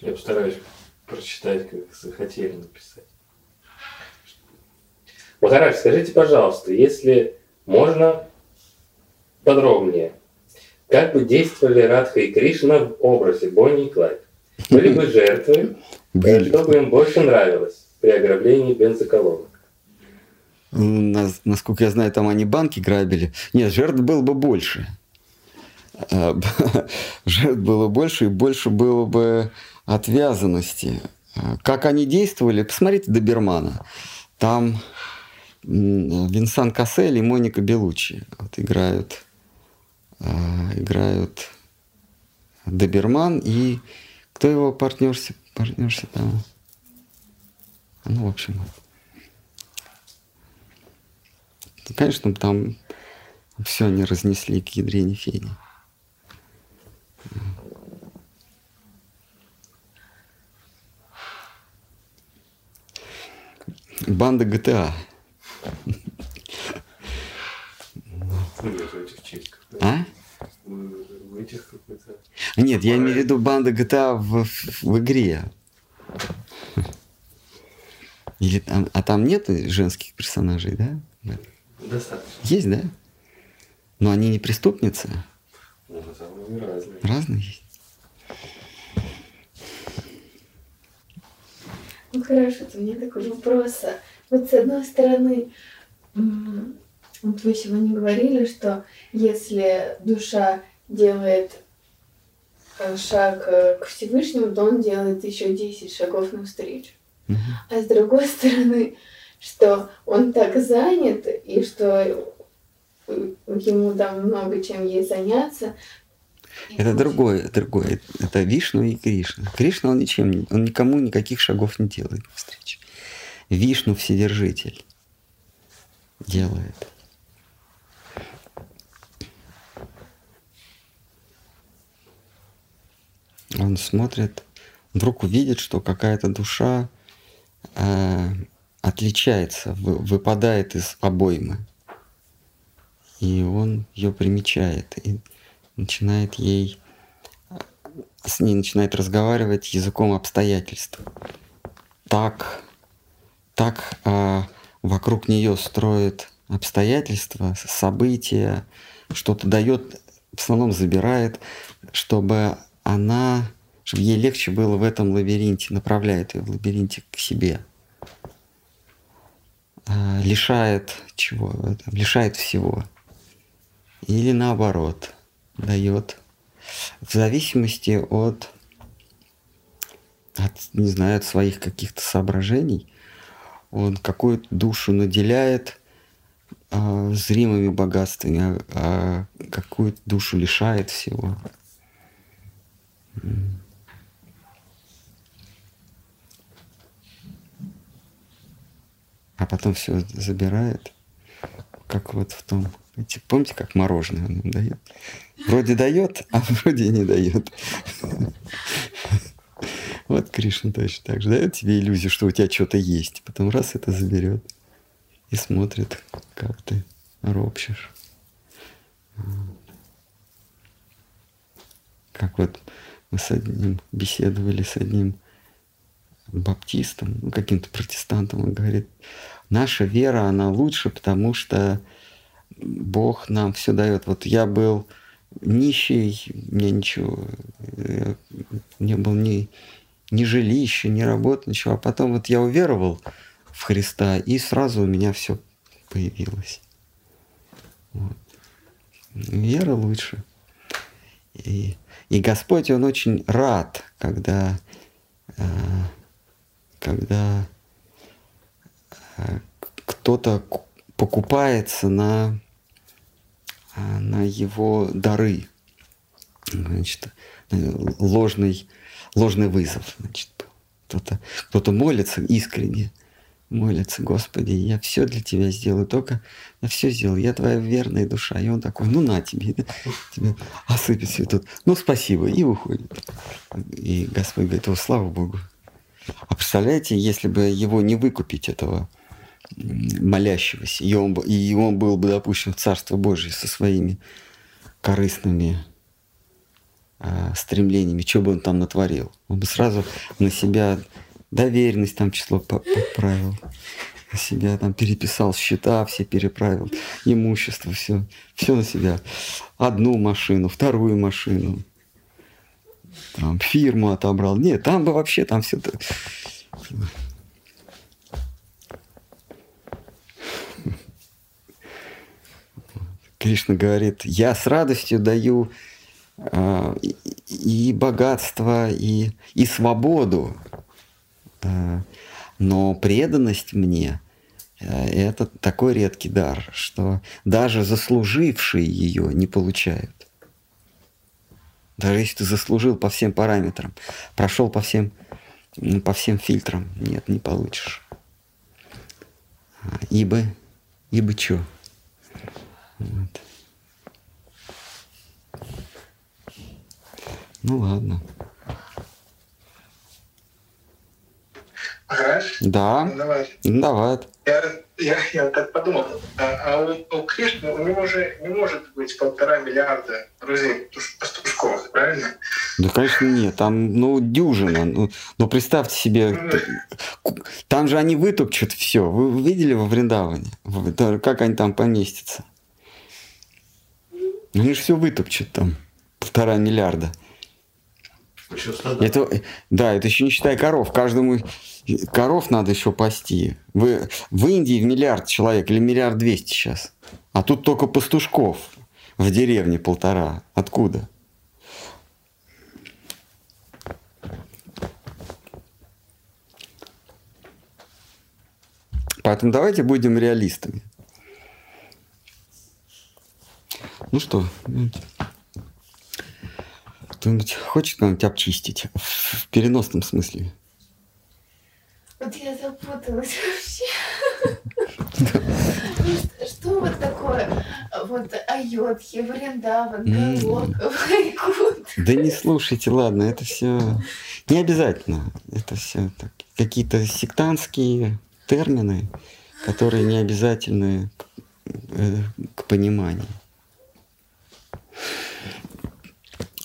Я постараюсь прочитать, как захотели написать. Махарадж, скажите, пожалуйста, если можно подробнее, как бы действовали Радха и Кришна в образе Бонни и Клайд? Были бы жертвы, что бы им больше нравилось при ограблении бензоколонок? Насколько я знаю, там они банки грабили. Нет, жертв было бы больше. А, жертв было больше, и больше было бы отвязанности. А, как они действовали, посмотрите Добермана. Там Винсан Кассель и Моника Белучи вот играют, а, играют Доберман и кто его партнерся, партнерся там? Ну, в общем, конечно, там все они разнесли к ядрене фени. Банда GTA. А? Нет, я имею в виду банда GTA в, в, в игре. Или там, а там нет женских персонажей, да? Достаточно. Есть, да? Но они не преступницы. Ну, разные. Разные есть. Ну хорошо, у меня такой вопрос. Вот с одной стороны, вот вы сегодня говорили, что если душа делает э, шаг э, к Всевышнему, то он делает еще 10 шагов навстречу. Угу. А с другой стороны, что он так занят, и что ему там много чем ей заняться. Это другое, другое. Это Вишну и Кришна. Кришна, он ничем, он никому никаких шагов не делает встречи. Вишну Вседержитель делает. Он смотрит, вдруг увидит, что какая-то душа э, отличается, выпадает из обоймы. И он ее примечает и начинает ей, с ней начинает разговаривать языком обстоятельств. Так, так а, вокруг нее строит обстоятельства, события, что-то дает, в основном забирает, чтобы она, чтобы ей легче было в этом лабиринте, направляет ее в лабиринте к себе. А, лишает чего? Лишает всего. Или наоборот, дает. В зависимости от, от не знаю, от своих каких-то соображений, он какую-то душу наделяет а, зримыми богатствами, а, а какую-то душу лишает всего. а потом все забирает, как вот в том, помните, как мороженое нам дает? Вроде дает, а вроде не дает. Вот Кришна точно так же дает тебе иллюзию, что у тебя что-то есть, потом раз это заберет и смотрит, как ты ропщешь. Как вот мы с одним беседовали с одним баптистом, ну, каким-то протестантом, он говорит, наша вера, она лучше, потому что Бог нам все дает. Вот я был нищий, мне ничего, не был ни, ни жилища, ни работы, ничего. А потом вот я уверовал в Христа, и сразу у меня все появилось. Вот. Вера лучше. И, и Господь, Он очень рад, когда, э, когда э, кто-то покупается на, э, на его дары. Значит, ложный, ложный вызов. Значит, кто-то кто молится искренне, молится, Господи, я все для Тебя сделаю, только я все сделал, я Твоя верная душа. И он такой, ну на тебе, тебе осыпет все тут. Ну спасибо, и уходит. И Господь говорит, о, слава Богу. А представляете, если бы его не выкупить, этого молящегося, и он, и он был бы допущен в Царство Божие со своими корыстными э, стремлениями, что бы он там натворил? Он бы сразу на себя доверенность там число поправил, на себя там переписал счета, все переправил, имущество, все, все на себя. Одну машину, вторую машину, там, фирму отобрал. Нет, там бы вообще там все Кришна говорит, я с радостью даю э, и, богатство, и, и свободу Э, но преданность мне э, – это такой редкий дар, что даже заслужившие ее не получают. Даже если ты заслужил по всем параметрам, прошел по всем, по всем фильтрам, нет, не получишь. А, ибо, ибо что? Вот. Ну ладно. Играешь? Да. Ну, давай. Ну, давай. Я, я, я так подумал, а, а у, у Кришны у него же не может быть полтора миллиарда друзей пастушков, правильно? Да, конечно, нет. Там, ну, дюжина. Ну, ну представьте себе, ну, там же они вытопчут все. Вы видели во Вриндаване? Как они там поместятся? Же все вытопчут там. Полтора миллиарда. Это, да, это еще не считая коров. Каждому коров надо еще пасти. Вы, в Индии в миллиард человек или миллиард двести сейчас. А тут только пастушков в деревне полтора. Откуда? Поэтому давайте будем реалистами. Ну что, кто-нибудь хочет кого-нибудь обчистить в переносном смысле? Вот я запуталась вообще. Что вот такое вот Айотхи, Вриндаван, Галока, Вайкут? Да не слушайте, ладно, это все не обязательно. Это все какие-то сектантские термины, которые не обязательны э, к пониманию.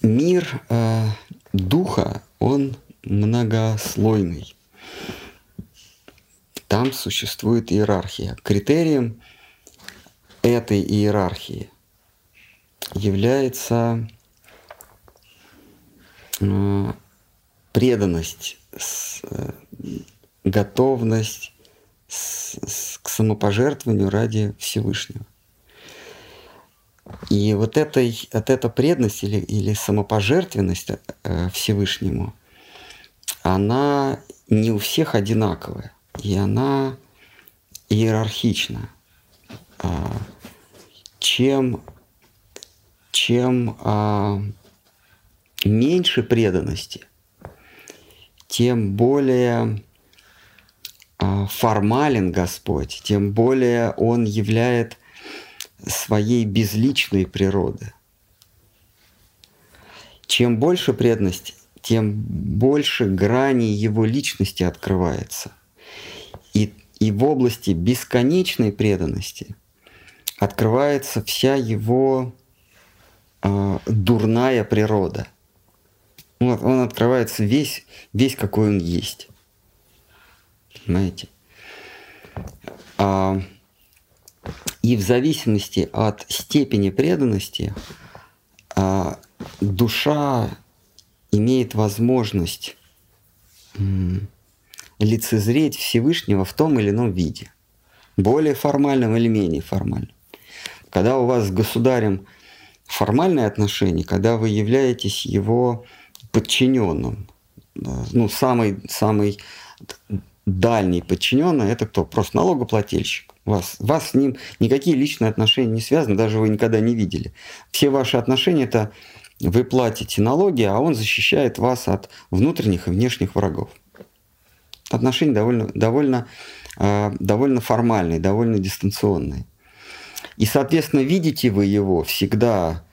Мир э, духа, он многослойный там существует иерархия. Критерием этой иерархии является э, преданность, э, готовность к самопожертвованию ради Всевышнего. И вот этой, от этой преданность или, или самопожертвенность э, Всевышнему, она не у всех одинаковая и она иерархична. А, чем, чем а, меньше преданности, тем более а, формален Господь, тем более Он являет своей безличной природы. Чем больше преданность, тем больше граней Его личности открывается – и, и в области бесконечной преданности открывается вся его э, дурная природа. Вот, он открывается весь, весь какой он есть. Понимаете? А, и в зависимости от степени преданности а, душа имеет возможность лицезреть Всевышнего в том или ином виде, более формальном или менее формальном. Когда у вас с государем формальные отношения, когда вы являетесь его подчиненным. Ну, самый, самый дальний подчиненный – это кто? Просто налогоплательщик. Вас, вас с ним никакие личные отношения не связаны, даже вы никогда не видели. Все ваши отношения – это вы платите налоги, а он защищает вас от внутренних и внешних врагов. Отношения довольно, довольно, э, довольно формальные, довольно дистанционные. И, соответственно, видите вы его всегда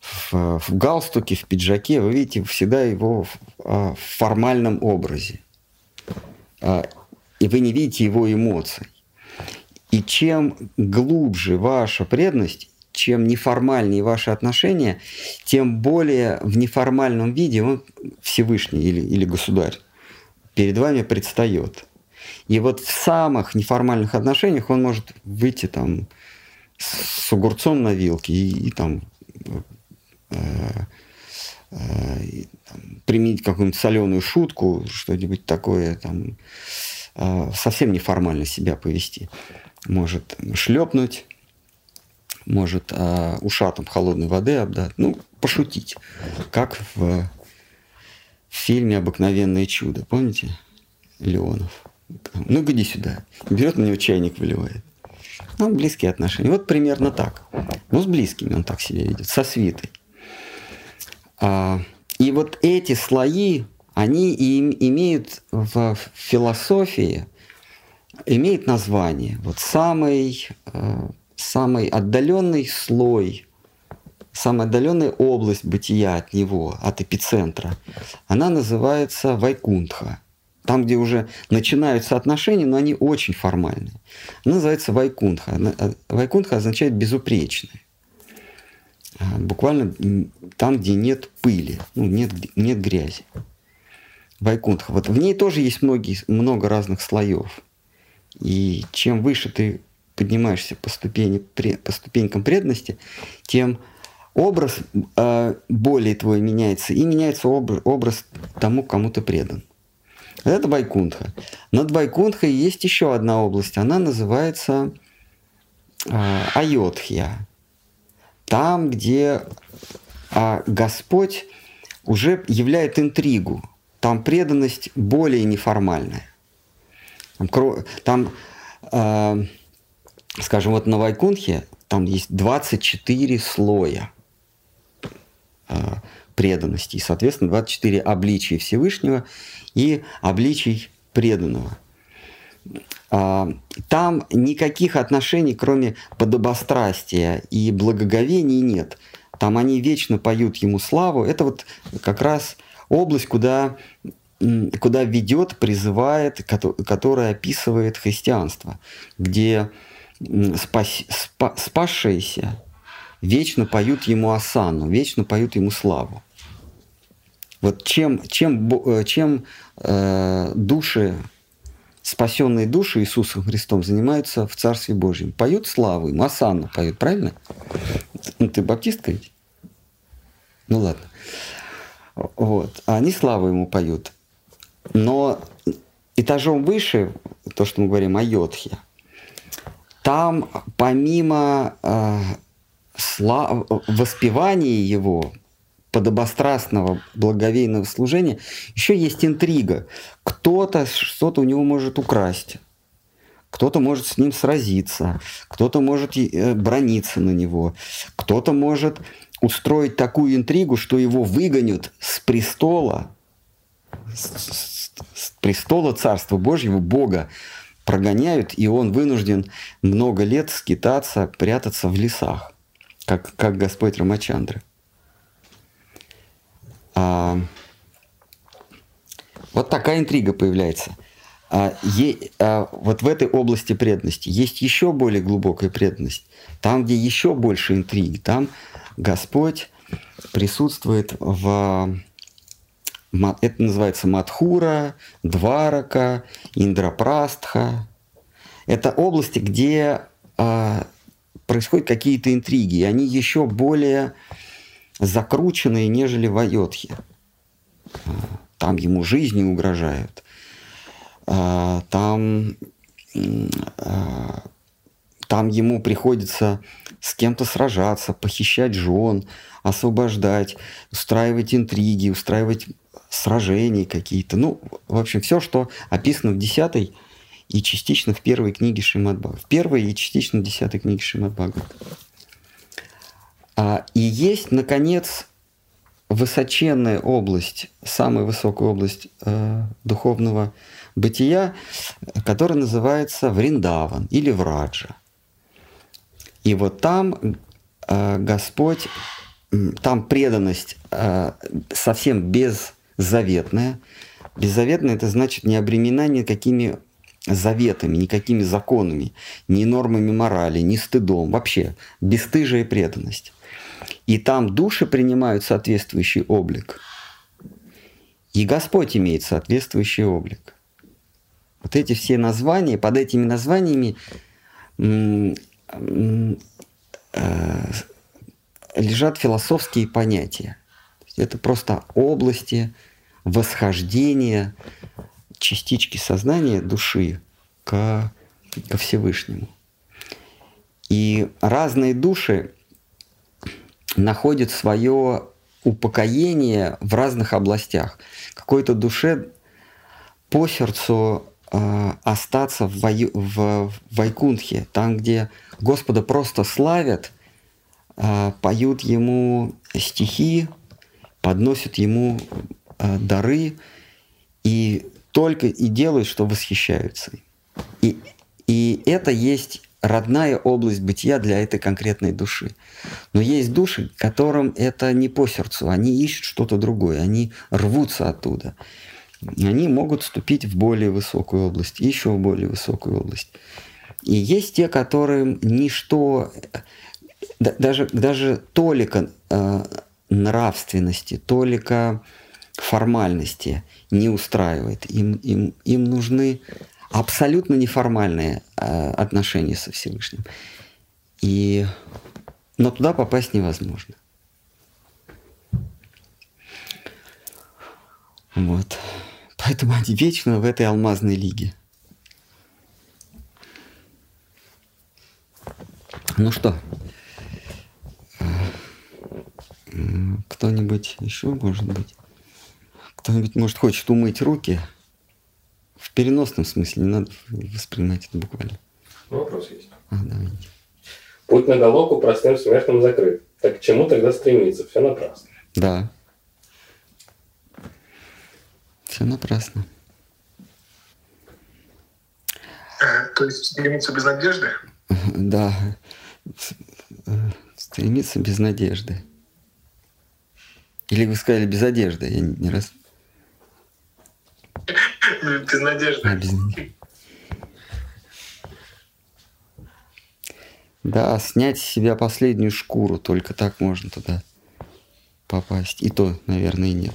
в, в галстуке, в пиджаке, вы видите всегда его в, а, в формальном образе. А, и вы не видите его эмоций. И чем глубже ваша преданность, чем неформальнее ваши отношения, тем более в неформальном виде он Всевышний или, или Государь перед вами предстает. И вот в самых неформальных отношениях он может выйти там с огурцом на вилке и, и там, э, э, применить какую-нибудь соленую шутку, что-нибудь такое, там, совсем неформально себя повести. Может шлепнуть, может э, ушатом холодной воды обдать, ну, пошутить, как в, в фильме «Обыкновенное чудо», помните? Леонов. Ну, иди сюда. Берет на него чайник, выливает. Ну, близкие отношения. Вот примерно так. Ну, с близкими он так себя ведет, со свитой. А, и вот эти слои, они и имеют в философии, имеют название. Вот самый, э, самый отдаленный слой, самая отдаленная область бытия от него, от эпицентра, она называется Вайкунтха – там, где уже начинаются отношения, но они очень формальные. Она называется вайкунха. Э, вайкунха означает безупречный. А, буквально там, где нет пыли, ну, нет, нет грязи. Вайкунха. Вот в ней тоже есть многие, много разных слоев. И чем выше ты поднимаешься по, ступени, по ступенькам преданности, тем образ э, более твой меняется, и меняется образ, образ тому, кому ты предан. Это Байкунтха. Над Байкунтхой есть еще одна область. Она называется э, Айотхья. Там, где э, Господь уже являет интригу. Там преданность более неформальная. Там, там э, скажем, вот на Вайкунхе там есть 24 слоя преданности. И, соответственно, 24 обличия Всевышнего и обличий преданного. А, там никаких отношений, кроме подобострастия и благоговения, нет. Там они вечно поют ему славу. Это вот как раз область, куда, куда ведет, призывает, которая описывает христианство, где спас, спа, спасшиеся вечно поют ему осану, вечно поют ему славу. Вот чем, чем, э, чем э, души, спасенные души Иисусом Христом занимаются в Царстве Божьем? Поют славу им, Асану поют, правильно? Ну, ты баптистка ведь? Ну ладно. Вот. А они славу ему поют. Но этажом выше, то, что мы говорим о Йодхе, там помимо э, слав... воспевания его, подобострастного благовейного служения, еще есть интрига. Кто-то что-то у него может украсть, кто-то может с ним сразиться, кто-то может э, брониться на него, кто-то может устроить такую интригу, что его выгонят с престола, с, с престола Царства Божьего, Бога, прогоняют, и он вынужден много лет скитаться, прятаться в лесах, как, как Господь Рамачандра. А, вот такая интрига появляется. А, е, а, вот в этой области преданности есть еще более глубокая преданность. Там, где еще больше интриги, там Господь присутствует в... Это называется Мадхура, Дварака, Индрапрастха. Это области, где а, происходят какие-то интриги, и они еще более закрученные, нежели в Айотхе. А, там ему жизни угрожают. А, там, а, там ему приходится с кем-то сражаться, похищать жен, освобождать, устраивать интриги, устраивать сражения какие-то. Ну, в общем, все, что описано в 10 и частично в первой книге Шримадбага. В первой и частично в десятой книге Шримадбага. А, и есть, наконец, высоченная область, самая высокая область э, духовного бытия, которая называется Вриндаван или Враджа. И вот там э, Господь, там преданность э, совсем беззаветная. Беззаветная это значит не обременена никакими заветами, никакими законами, ни нормами морали, ни стыдом, вообще бесстыжая преданность. И там души принимают соответствующий облик. И Господь имеет соответствующий облик. Вот эти все названия, под этими названиями лежат философские понятия. Это просто области восхождения частички сознания души к, ко Всевышнему. И разные души находит свое упокоение в разных областях. Какой-то душе по сердцу э, остаться в, Вай, в, Вайкунхе, там, где Господа просто славят, э, поют Ему стихи, подносят Ему э, дары и только и делают, что восхищаются. И, и это есть родная область бытия для этой конкретной души. Но есть души, которым это не по сердцу, они ищут что-то другое, они рвутся оттуда. Они могут вступить в более высокую область, еще в более высокую область. И есть те, которым ничто, даже, даже толика э, нравственности, толика формальности не устраивает. Им, им, им нужны абсолютно неформальные э, отношения со Всевышним. И... Но туда попасть невозможно. Вот. Поэтому они вечно в этой алмазной лиге. Ну что, кто-нибудь еще, может быть? Кто-нибудь, может, хочет умыть руки? В переносном смысле, не надо воспринимать это буквально. Ну, вопрос есть. А, давайте. Путь на Галоку простым смертным закрыт. Так к чему тогда стремиться? Все напрасно. Да. Все напрасно. Э, То есть стремиться без надежды? Да. Стремиться без надежды. Или вы сказали без одежды? Я не раз... Без надежды. А, без. Да, снять с себя последнюю шкуру, только так можно туда попасть. И то, наверное, нет.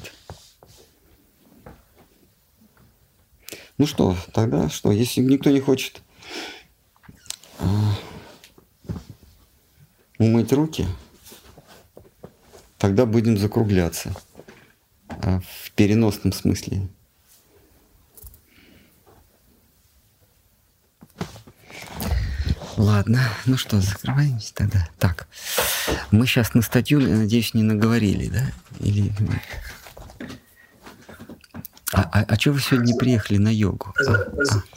Ну что, тогда что? Если никто не хочет а, умыть руки, тогда будем закругляться. А, в переносном смысле. Ладно, ну что, закрываемся тогда. Так, мы сейчас на статью, надеюсь, не наговорили, да? Или... А, а, а что вы сегодня не приехали на йогу?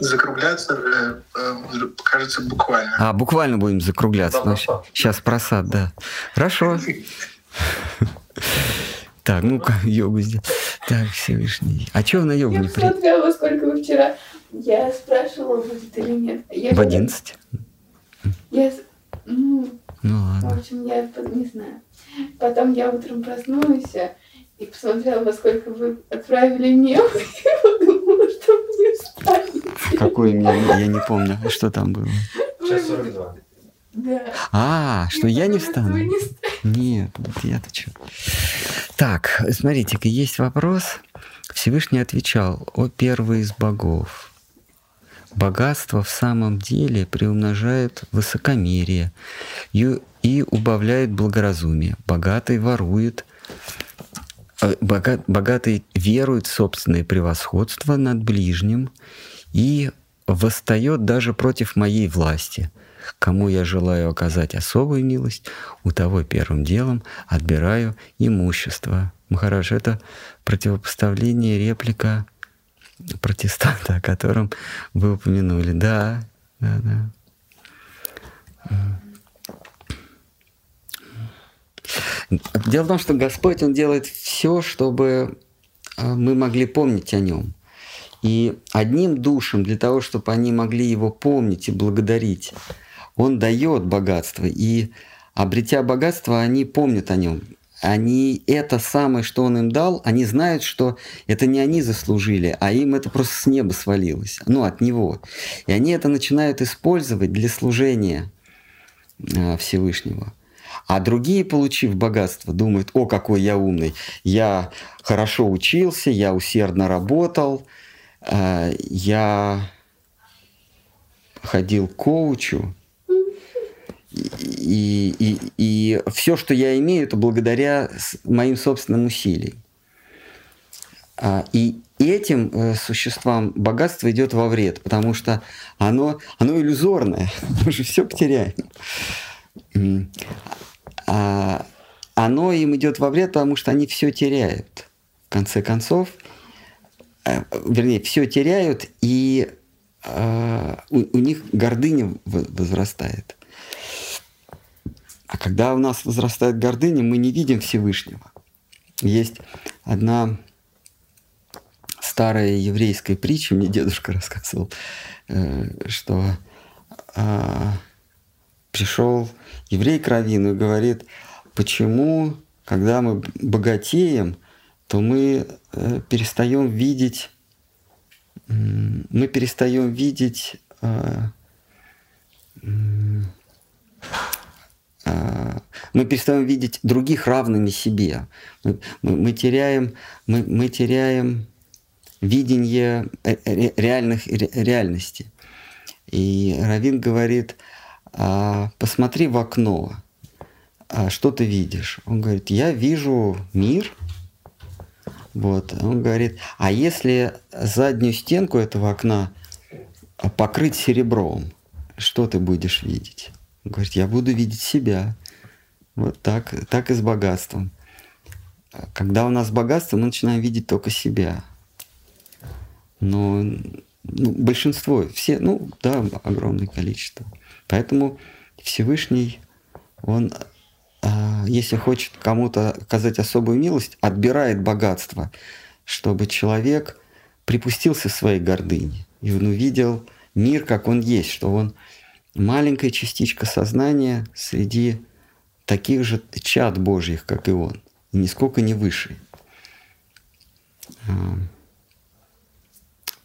Закругляться, э, э, кажется, буквально. А, буквально будем закругляться. Да, Ну, просад. сейчас просад, да. Хорошо. Так, ну-ка, йогу сделать. Так, Всевышний. А чего вы на йогу Я не приехали? посмотрела, во сколько вы вчера. Я спрашивала, будет или нет. Я В 11? Я, ну, Ну в ладно. общем, я не знаю. Потом я утром проснулась и посмотрела, во сколько вы отправили мем, и подумала, что вы не встанете. Какой меня, я не помню, что там было. Сейчас 42. Да. А, что я не подумала, что встану? не. Нет, вот я-то что. Так, смотрите-ка, есть вопрос. Всевышний отвечал, о первый из богов. Богатство в самом деле приумножает высокомерие и, и убавляет благоразумие. Богатый ворует, бога- богатый верует в собственное превосходство над ближним и восстает даже против моей власти. Кому я желаю оказать особую милость, у того первым делом отбираю имущество. Махарадж, это противопоставление, реплика протестанта, о котором вы упомянули. Да, да, да. Дело в том, что Господь, Он делает все, чтобы а, мы могли помнить о Нем. И одним душам, для того, чтобы они могли Его помнить и благодарить, Он дает богатство. И обретя богатство, они помнят о Нем. Они это самое, что Он им дал, они знают, что это не они заслужили, а им это просто с неба свалилось, ну, от Него. И они это начинают использовать для служения а, Всевышнего. А другие, получив богатство, думают, о, какой я умный, я хорошо учился, я усердно работал, э, я ходил к коучу, и, и, и все, что я имею, это благодаря моим собственным усилиям. А, и этим э, существам богатство идет во вред, потому что оно, оно иллюзорное, мы же все потеряем а, оно им идет во вред, потому что они все теряют. В конце концов, э, вернее, все теряют, и э, у, у них гордыня возрастает. А когда у нас возрастает гордыня, мы не видим Всевышнего. Есть одна старая еврейская притча, мне дедушка рассказывал, э, что э, пришел еврей к Равину и говорит, почему, когда мы богатеем, то мы э, перестаем видеть, мы перестаем видеть э, э, мы перестаем видеть других равными себе. Мы, мы, мы теряем, мы, мы теряем видение реальных реальности. И Равин говорит, а, посмотри в окно, а, что ты видишь? Он говорит, я вижу мир. Вот. Он говорит, а если заднюю стенку этого окна покрыть серебром, что ты будешь видеть? Он говорит, я буду видеть себя. Вот так, так и с богатством. Когда у нас богатство, мы начинаем видеть только себя. Но ну, большинство, все, ну да, огромное количество. Поэтому Всевышний, он, а, если хочет кому-то оказать особую милость, отбирает богатство, чтобы человек припустился своей гордыни, и он увидел мир, как он есть, что он маленькая частичка сознания среди таких же чад Божьих, как и он, и нисколько не выше.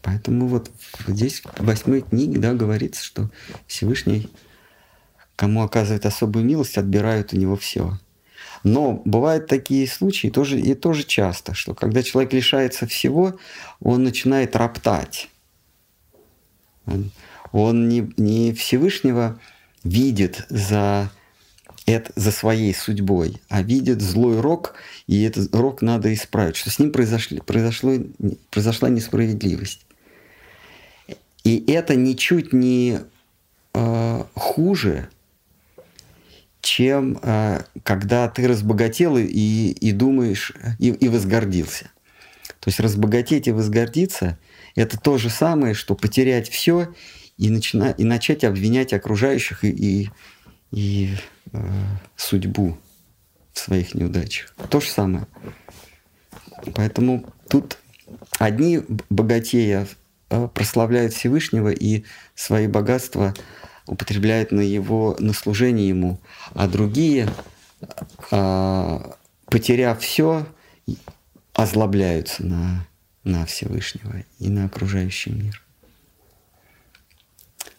Поэтому вот здесь в восьмой книге да, говорится, что Всевышний, кому оказывает особую милость, отбирают у него все. Но бывают такие случаи, тоже, и тоже часто, что когда человек лишается всего, он начинает роптать. Он, не, не Всевышнего видит за, это, за своей судьбой, а видит злой рок, и этот рок надо исправить, что с ним произошло, произошла несправедливость. И это ничуть не э, хуже, чем э, когда ты разбогател и, и думаешь, и, и возгордился. То есть разбогатеть и возгордиться – это то же самое, что потерять все и, начина, и начать обвинять окружающих и, и, и э, судьбу в своих неудачах. То же самое. Поэтому тут одни богатея Э, прославляют Всевышнего и свои богатства употребляют на его на служение ему, а другие, а, потеряв все, озлобляются на, на Всевышнего и на окружающий мир.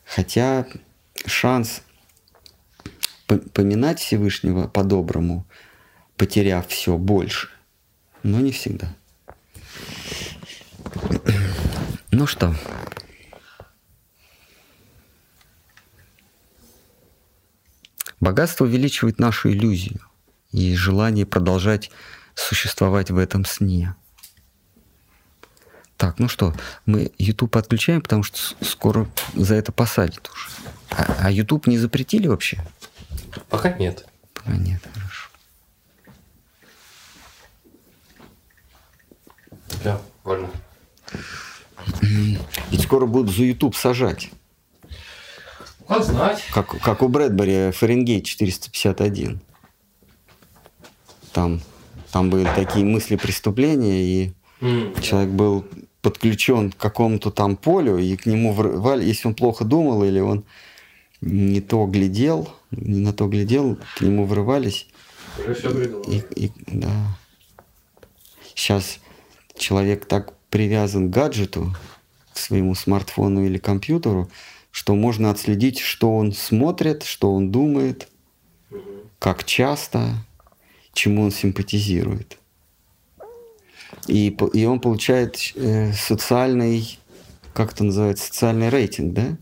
Хотя шанс поминать Всевышнего по-доброму, потеряв все больше, но не всегда. Ну что? Богатство увеличивает нашу иллюзию и желание продолжать существовать в этом сне. Так, ну что, мы YouTube отключаем, потому что скоро за это посадят уже. А, а YouTube не запретили вообще? Пока нет. Пока нет, хорошо. Да, вольно. Ведь скоро будут за YouTube сажать. Как знать. Как, как у Брэдбери Фаренгейт 451. Там, там были такие мысли преступления, и М, человек был подключен к какому-то там полю, и к нему врывали, если он плохо думал или он не то глядел, не на то глядел, к нему врывались. Уже все придумал. И, и- да. Сейчас человек так привязан к гаджету, к своему смартфону или компьютеру, что можно отследить, что он смотрит, что он думает, как часто, чему он симпатизирует. И, и он получает э, социальный, как это называется, социальный рейтинг, да?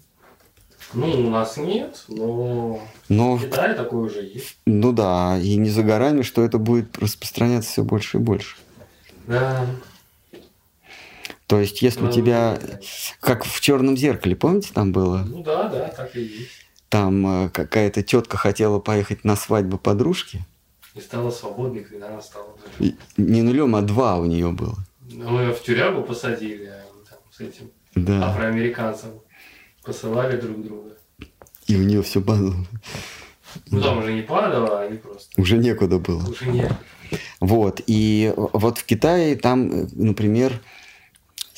Ну, у нас нет, но Но, в Китае такое уже есть. ну да, и не за горами, что это будет распространяться все больше и больше. Да. То есть, если у тебя, как в черном зеркале, помните, там было? Ну да, да, так и есть. Там э, какая-то тетка хотела поехать на свадьбу подружки. И стала свободной, когда она стала. И не нулем, а два у нее было. Ну, ее в тюрягу посадили, а там с этим Да. афроамериканцем посылали друг друга. И у нее все падало. Ну, там уже не падало, а они просто... Уже некуда было. Уже нет. Вот. И вот в Китае там, э, например,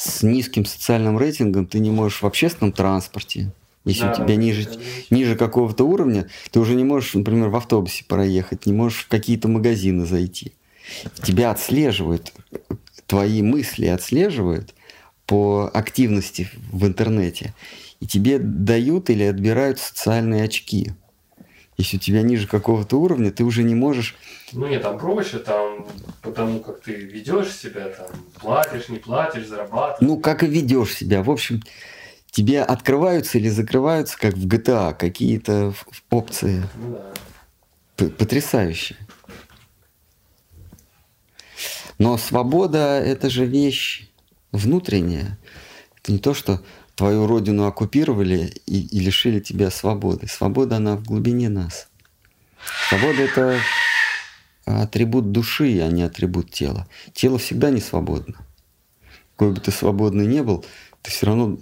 с низким социальным рейтингом ты не можешь в общественном транспорте, если Да, у тебя ниже, ниже какого-то уровня, ты уже не можешь, например, в автобусе проехать, не можешь в какие-то магазины зайти. Тебя отслеживают, твои мысли отслеживают по активности в интернете. И тебе дают или отбирают социальные очки. Если у тебя ниже какого-то уровня, ты уже не можешь Ну нет, там проще, там потому как ты ведешь себя, там платишь, не платишь, зарабатываешь. Ну, как и ведешь себя. В общем, тебе открываются или закрываются, как в GTA, какие-то опции Ну да. п- потрясающие. Но свобода – это же вещь внутренняя. Это не то, что твою родину оккупировали и, и лишили тебя свободы. Свобода, она в глубине нас. Свобода – это атрибут души, а не атрибут тела. Тело всегда не свободно. Какой бы ты свободный не был, ты все равно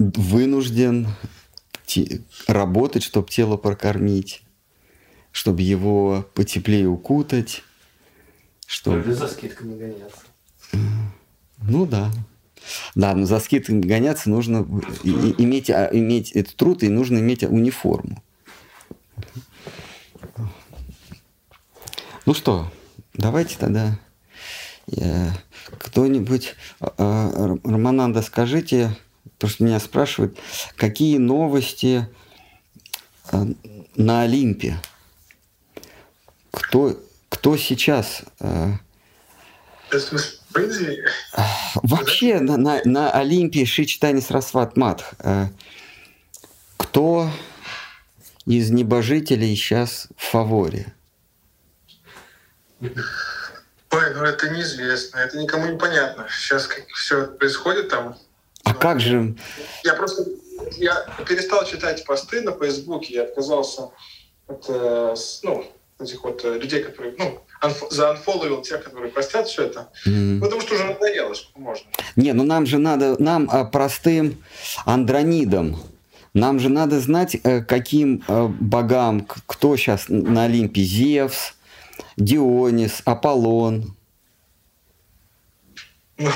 вынужден работать, чтобы тело прокормить, чтобы его потеплее укутать. Что... Или за скидками гоняться. Ну да. Да, но за скидками гоняться нужно иметь, а, иметь этот труд, и нужно иметь униформу. Ну что, давайте тогда э, кто-нибудь, э, э, Романанда, скажите, потому что меня спрашивают, какие новости э, на Олимпе? Кто, кто сейчас Индии Вообще на, на, на Олимпии Шичтани Срасват Матх. э, Кто из небожителей сейчас в фаворе? Ой, ну это неизвестно, это никому не понятно. Сейчас как все происходит там. А Ну, как же... Я просто я перестал читать посты на Фейсбуке, я отказался от э, ну, этих вот э, людей, которые, ну, заанфоловил тех, которые постят все это. м, Потому что уже надоело, сколько можно. Не, ну нам же надо, нам а, простым андронидам, нам же надо знать, э, каким э, богам, кто сейчас на Олимпе, Зевс, Дионис, Аполлон. Ну,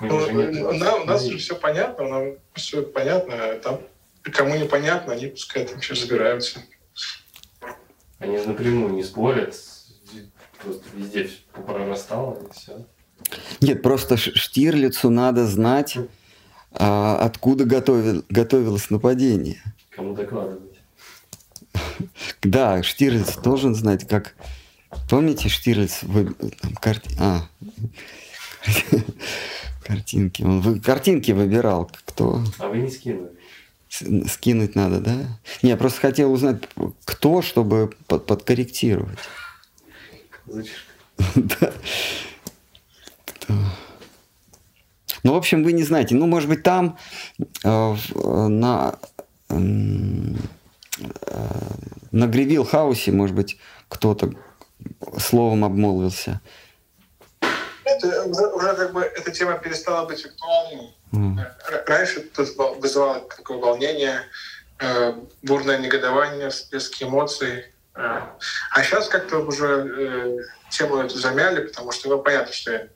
У нас же все понятно, нам все понятно, а там кому непонятно, они пускай там еще разбираются. Они же напрямую не спорят. Просто везде прорастало и все. Нет, просто Штирлицу надо знать, а, откуда готовил- готовилось нападение. Кому докладывать. Да, Штирлиц должен знать, как... Помните, Штирлиц... Вы... там карти- А. Картинки. Он вы- картинки выбирал. Кто А вы не скинули. скинуть надо, да? Не, я просто хотел узнать, кто, чтобы под- подкорректировать. Кто? Ну, в общем, вы не знаете. Ну, может быть, там э, на, э, на Хаусе, может быть, кто-то словом обмолвился. Это уже, уже как бы эта тема перестала быть актуальной. Mm. Раньше тут вызывало такое волнение, э, бурное негодование, всплески эмоций. А сейчас как-то уже э, тему эту замяли, потому что ну, понятно, что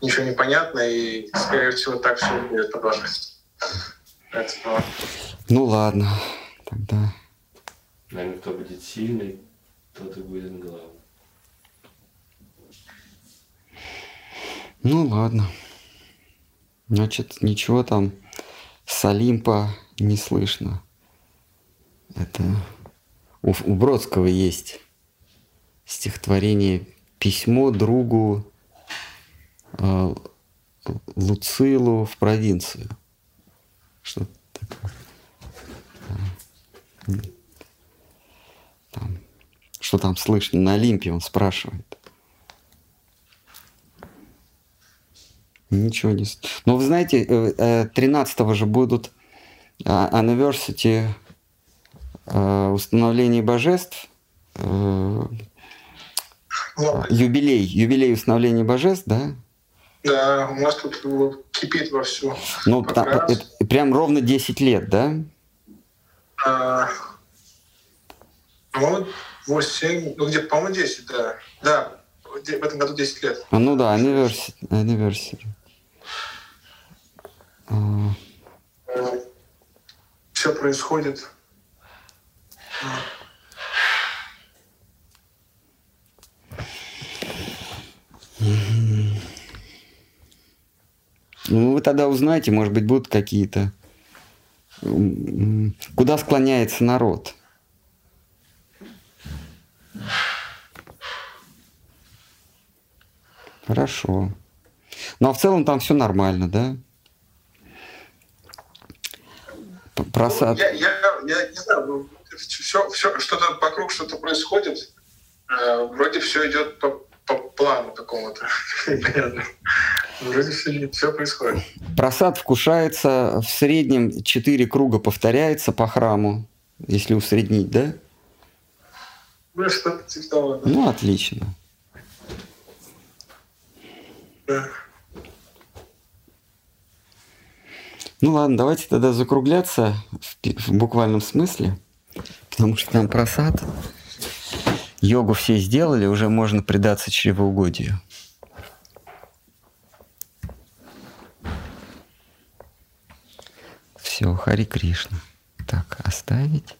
ничего не понятно, и, скорее всего, так все будет продолжаться. Поэтому... Ну ладно, тогда. Наверное, кто будет сильный, тот и будет главным. Ну ладно. Значит, ничего там с Олимпа не слышно. Это у, у Бродского есть стихотворение «Письмо другу э, Луцилу в провинцию». Что? Там, что там слышно? На Олимпе он спрашивает. Ничего не... Но вы знаете, 13-го э, э, же будут а, anniversary э, установления божеств, юбилей, юбилей установления божеств, да? Да, у нас тут кипит во все. Ну, там, это, прям ровно 10 лет, да? А, по-моему, 8, ну где, по-моему, 10, да. Да, в этом году 10 лет. А, ну да, anniversary. anniversary. Все происходит. Ну, вы тогда узнаете, может быть, будут какие-то... Куда склоняется народ? Хорошо. Ну, а в целом там все нормально, да? просад. Ну, я, я, я не знаю, все, все что-то вокруг что-то происходит. Э, вроде все идет по, по плану какому-то. Вроде все, все происходит. Просад вкушается в среднем 4 круга повторяется по храму, если усреднить, да? Ну, что-то типа того. Да. Ну, отлично. Да. Ну ладно, давайте тогда закругляться в, в буквальном смысле, потому что там просад. Йогу все сделали, уже можно предаться чревоугодию. Все, Хари Кришна. Так, оставить.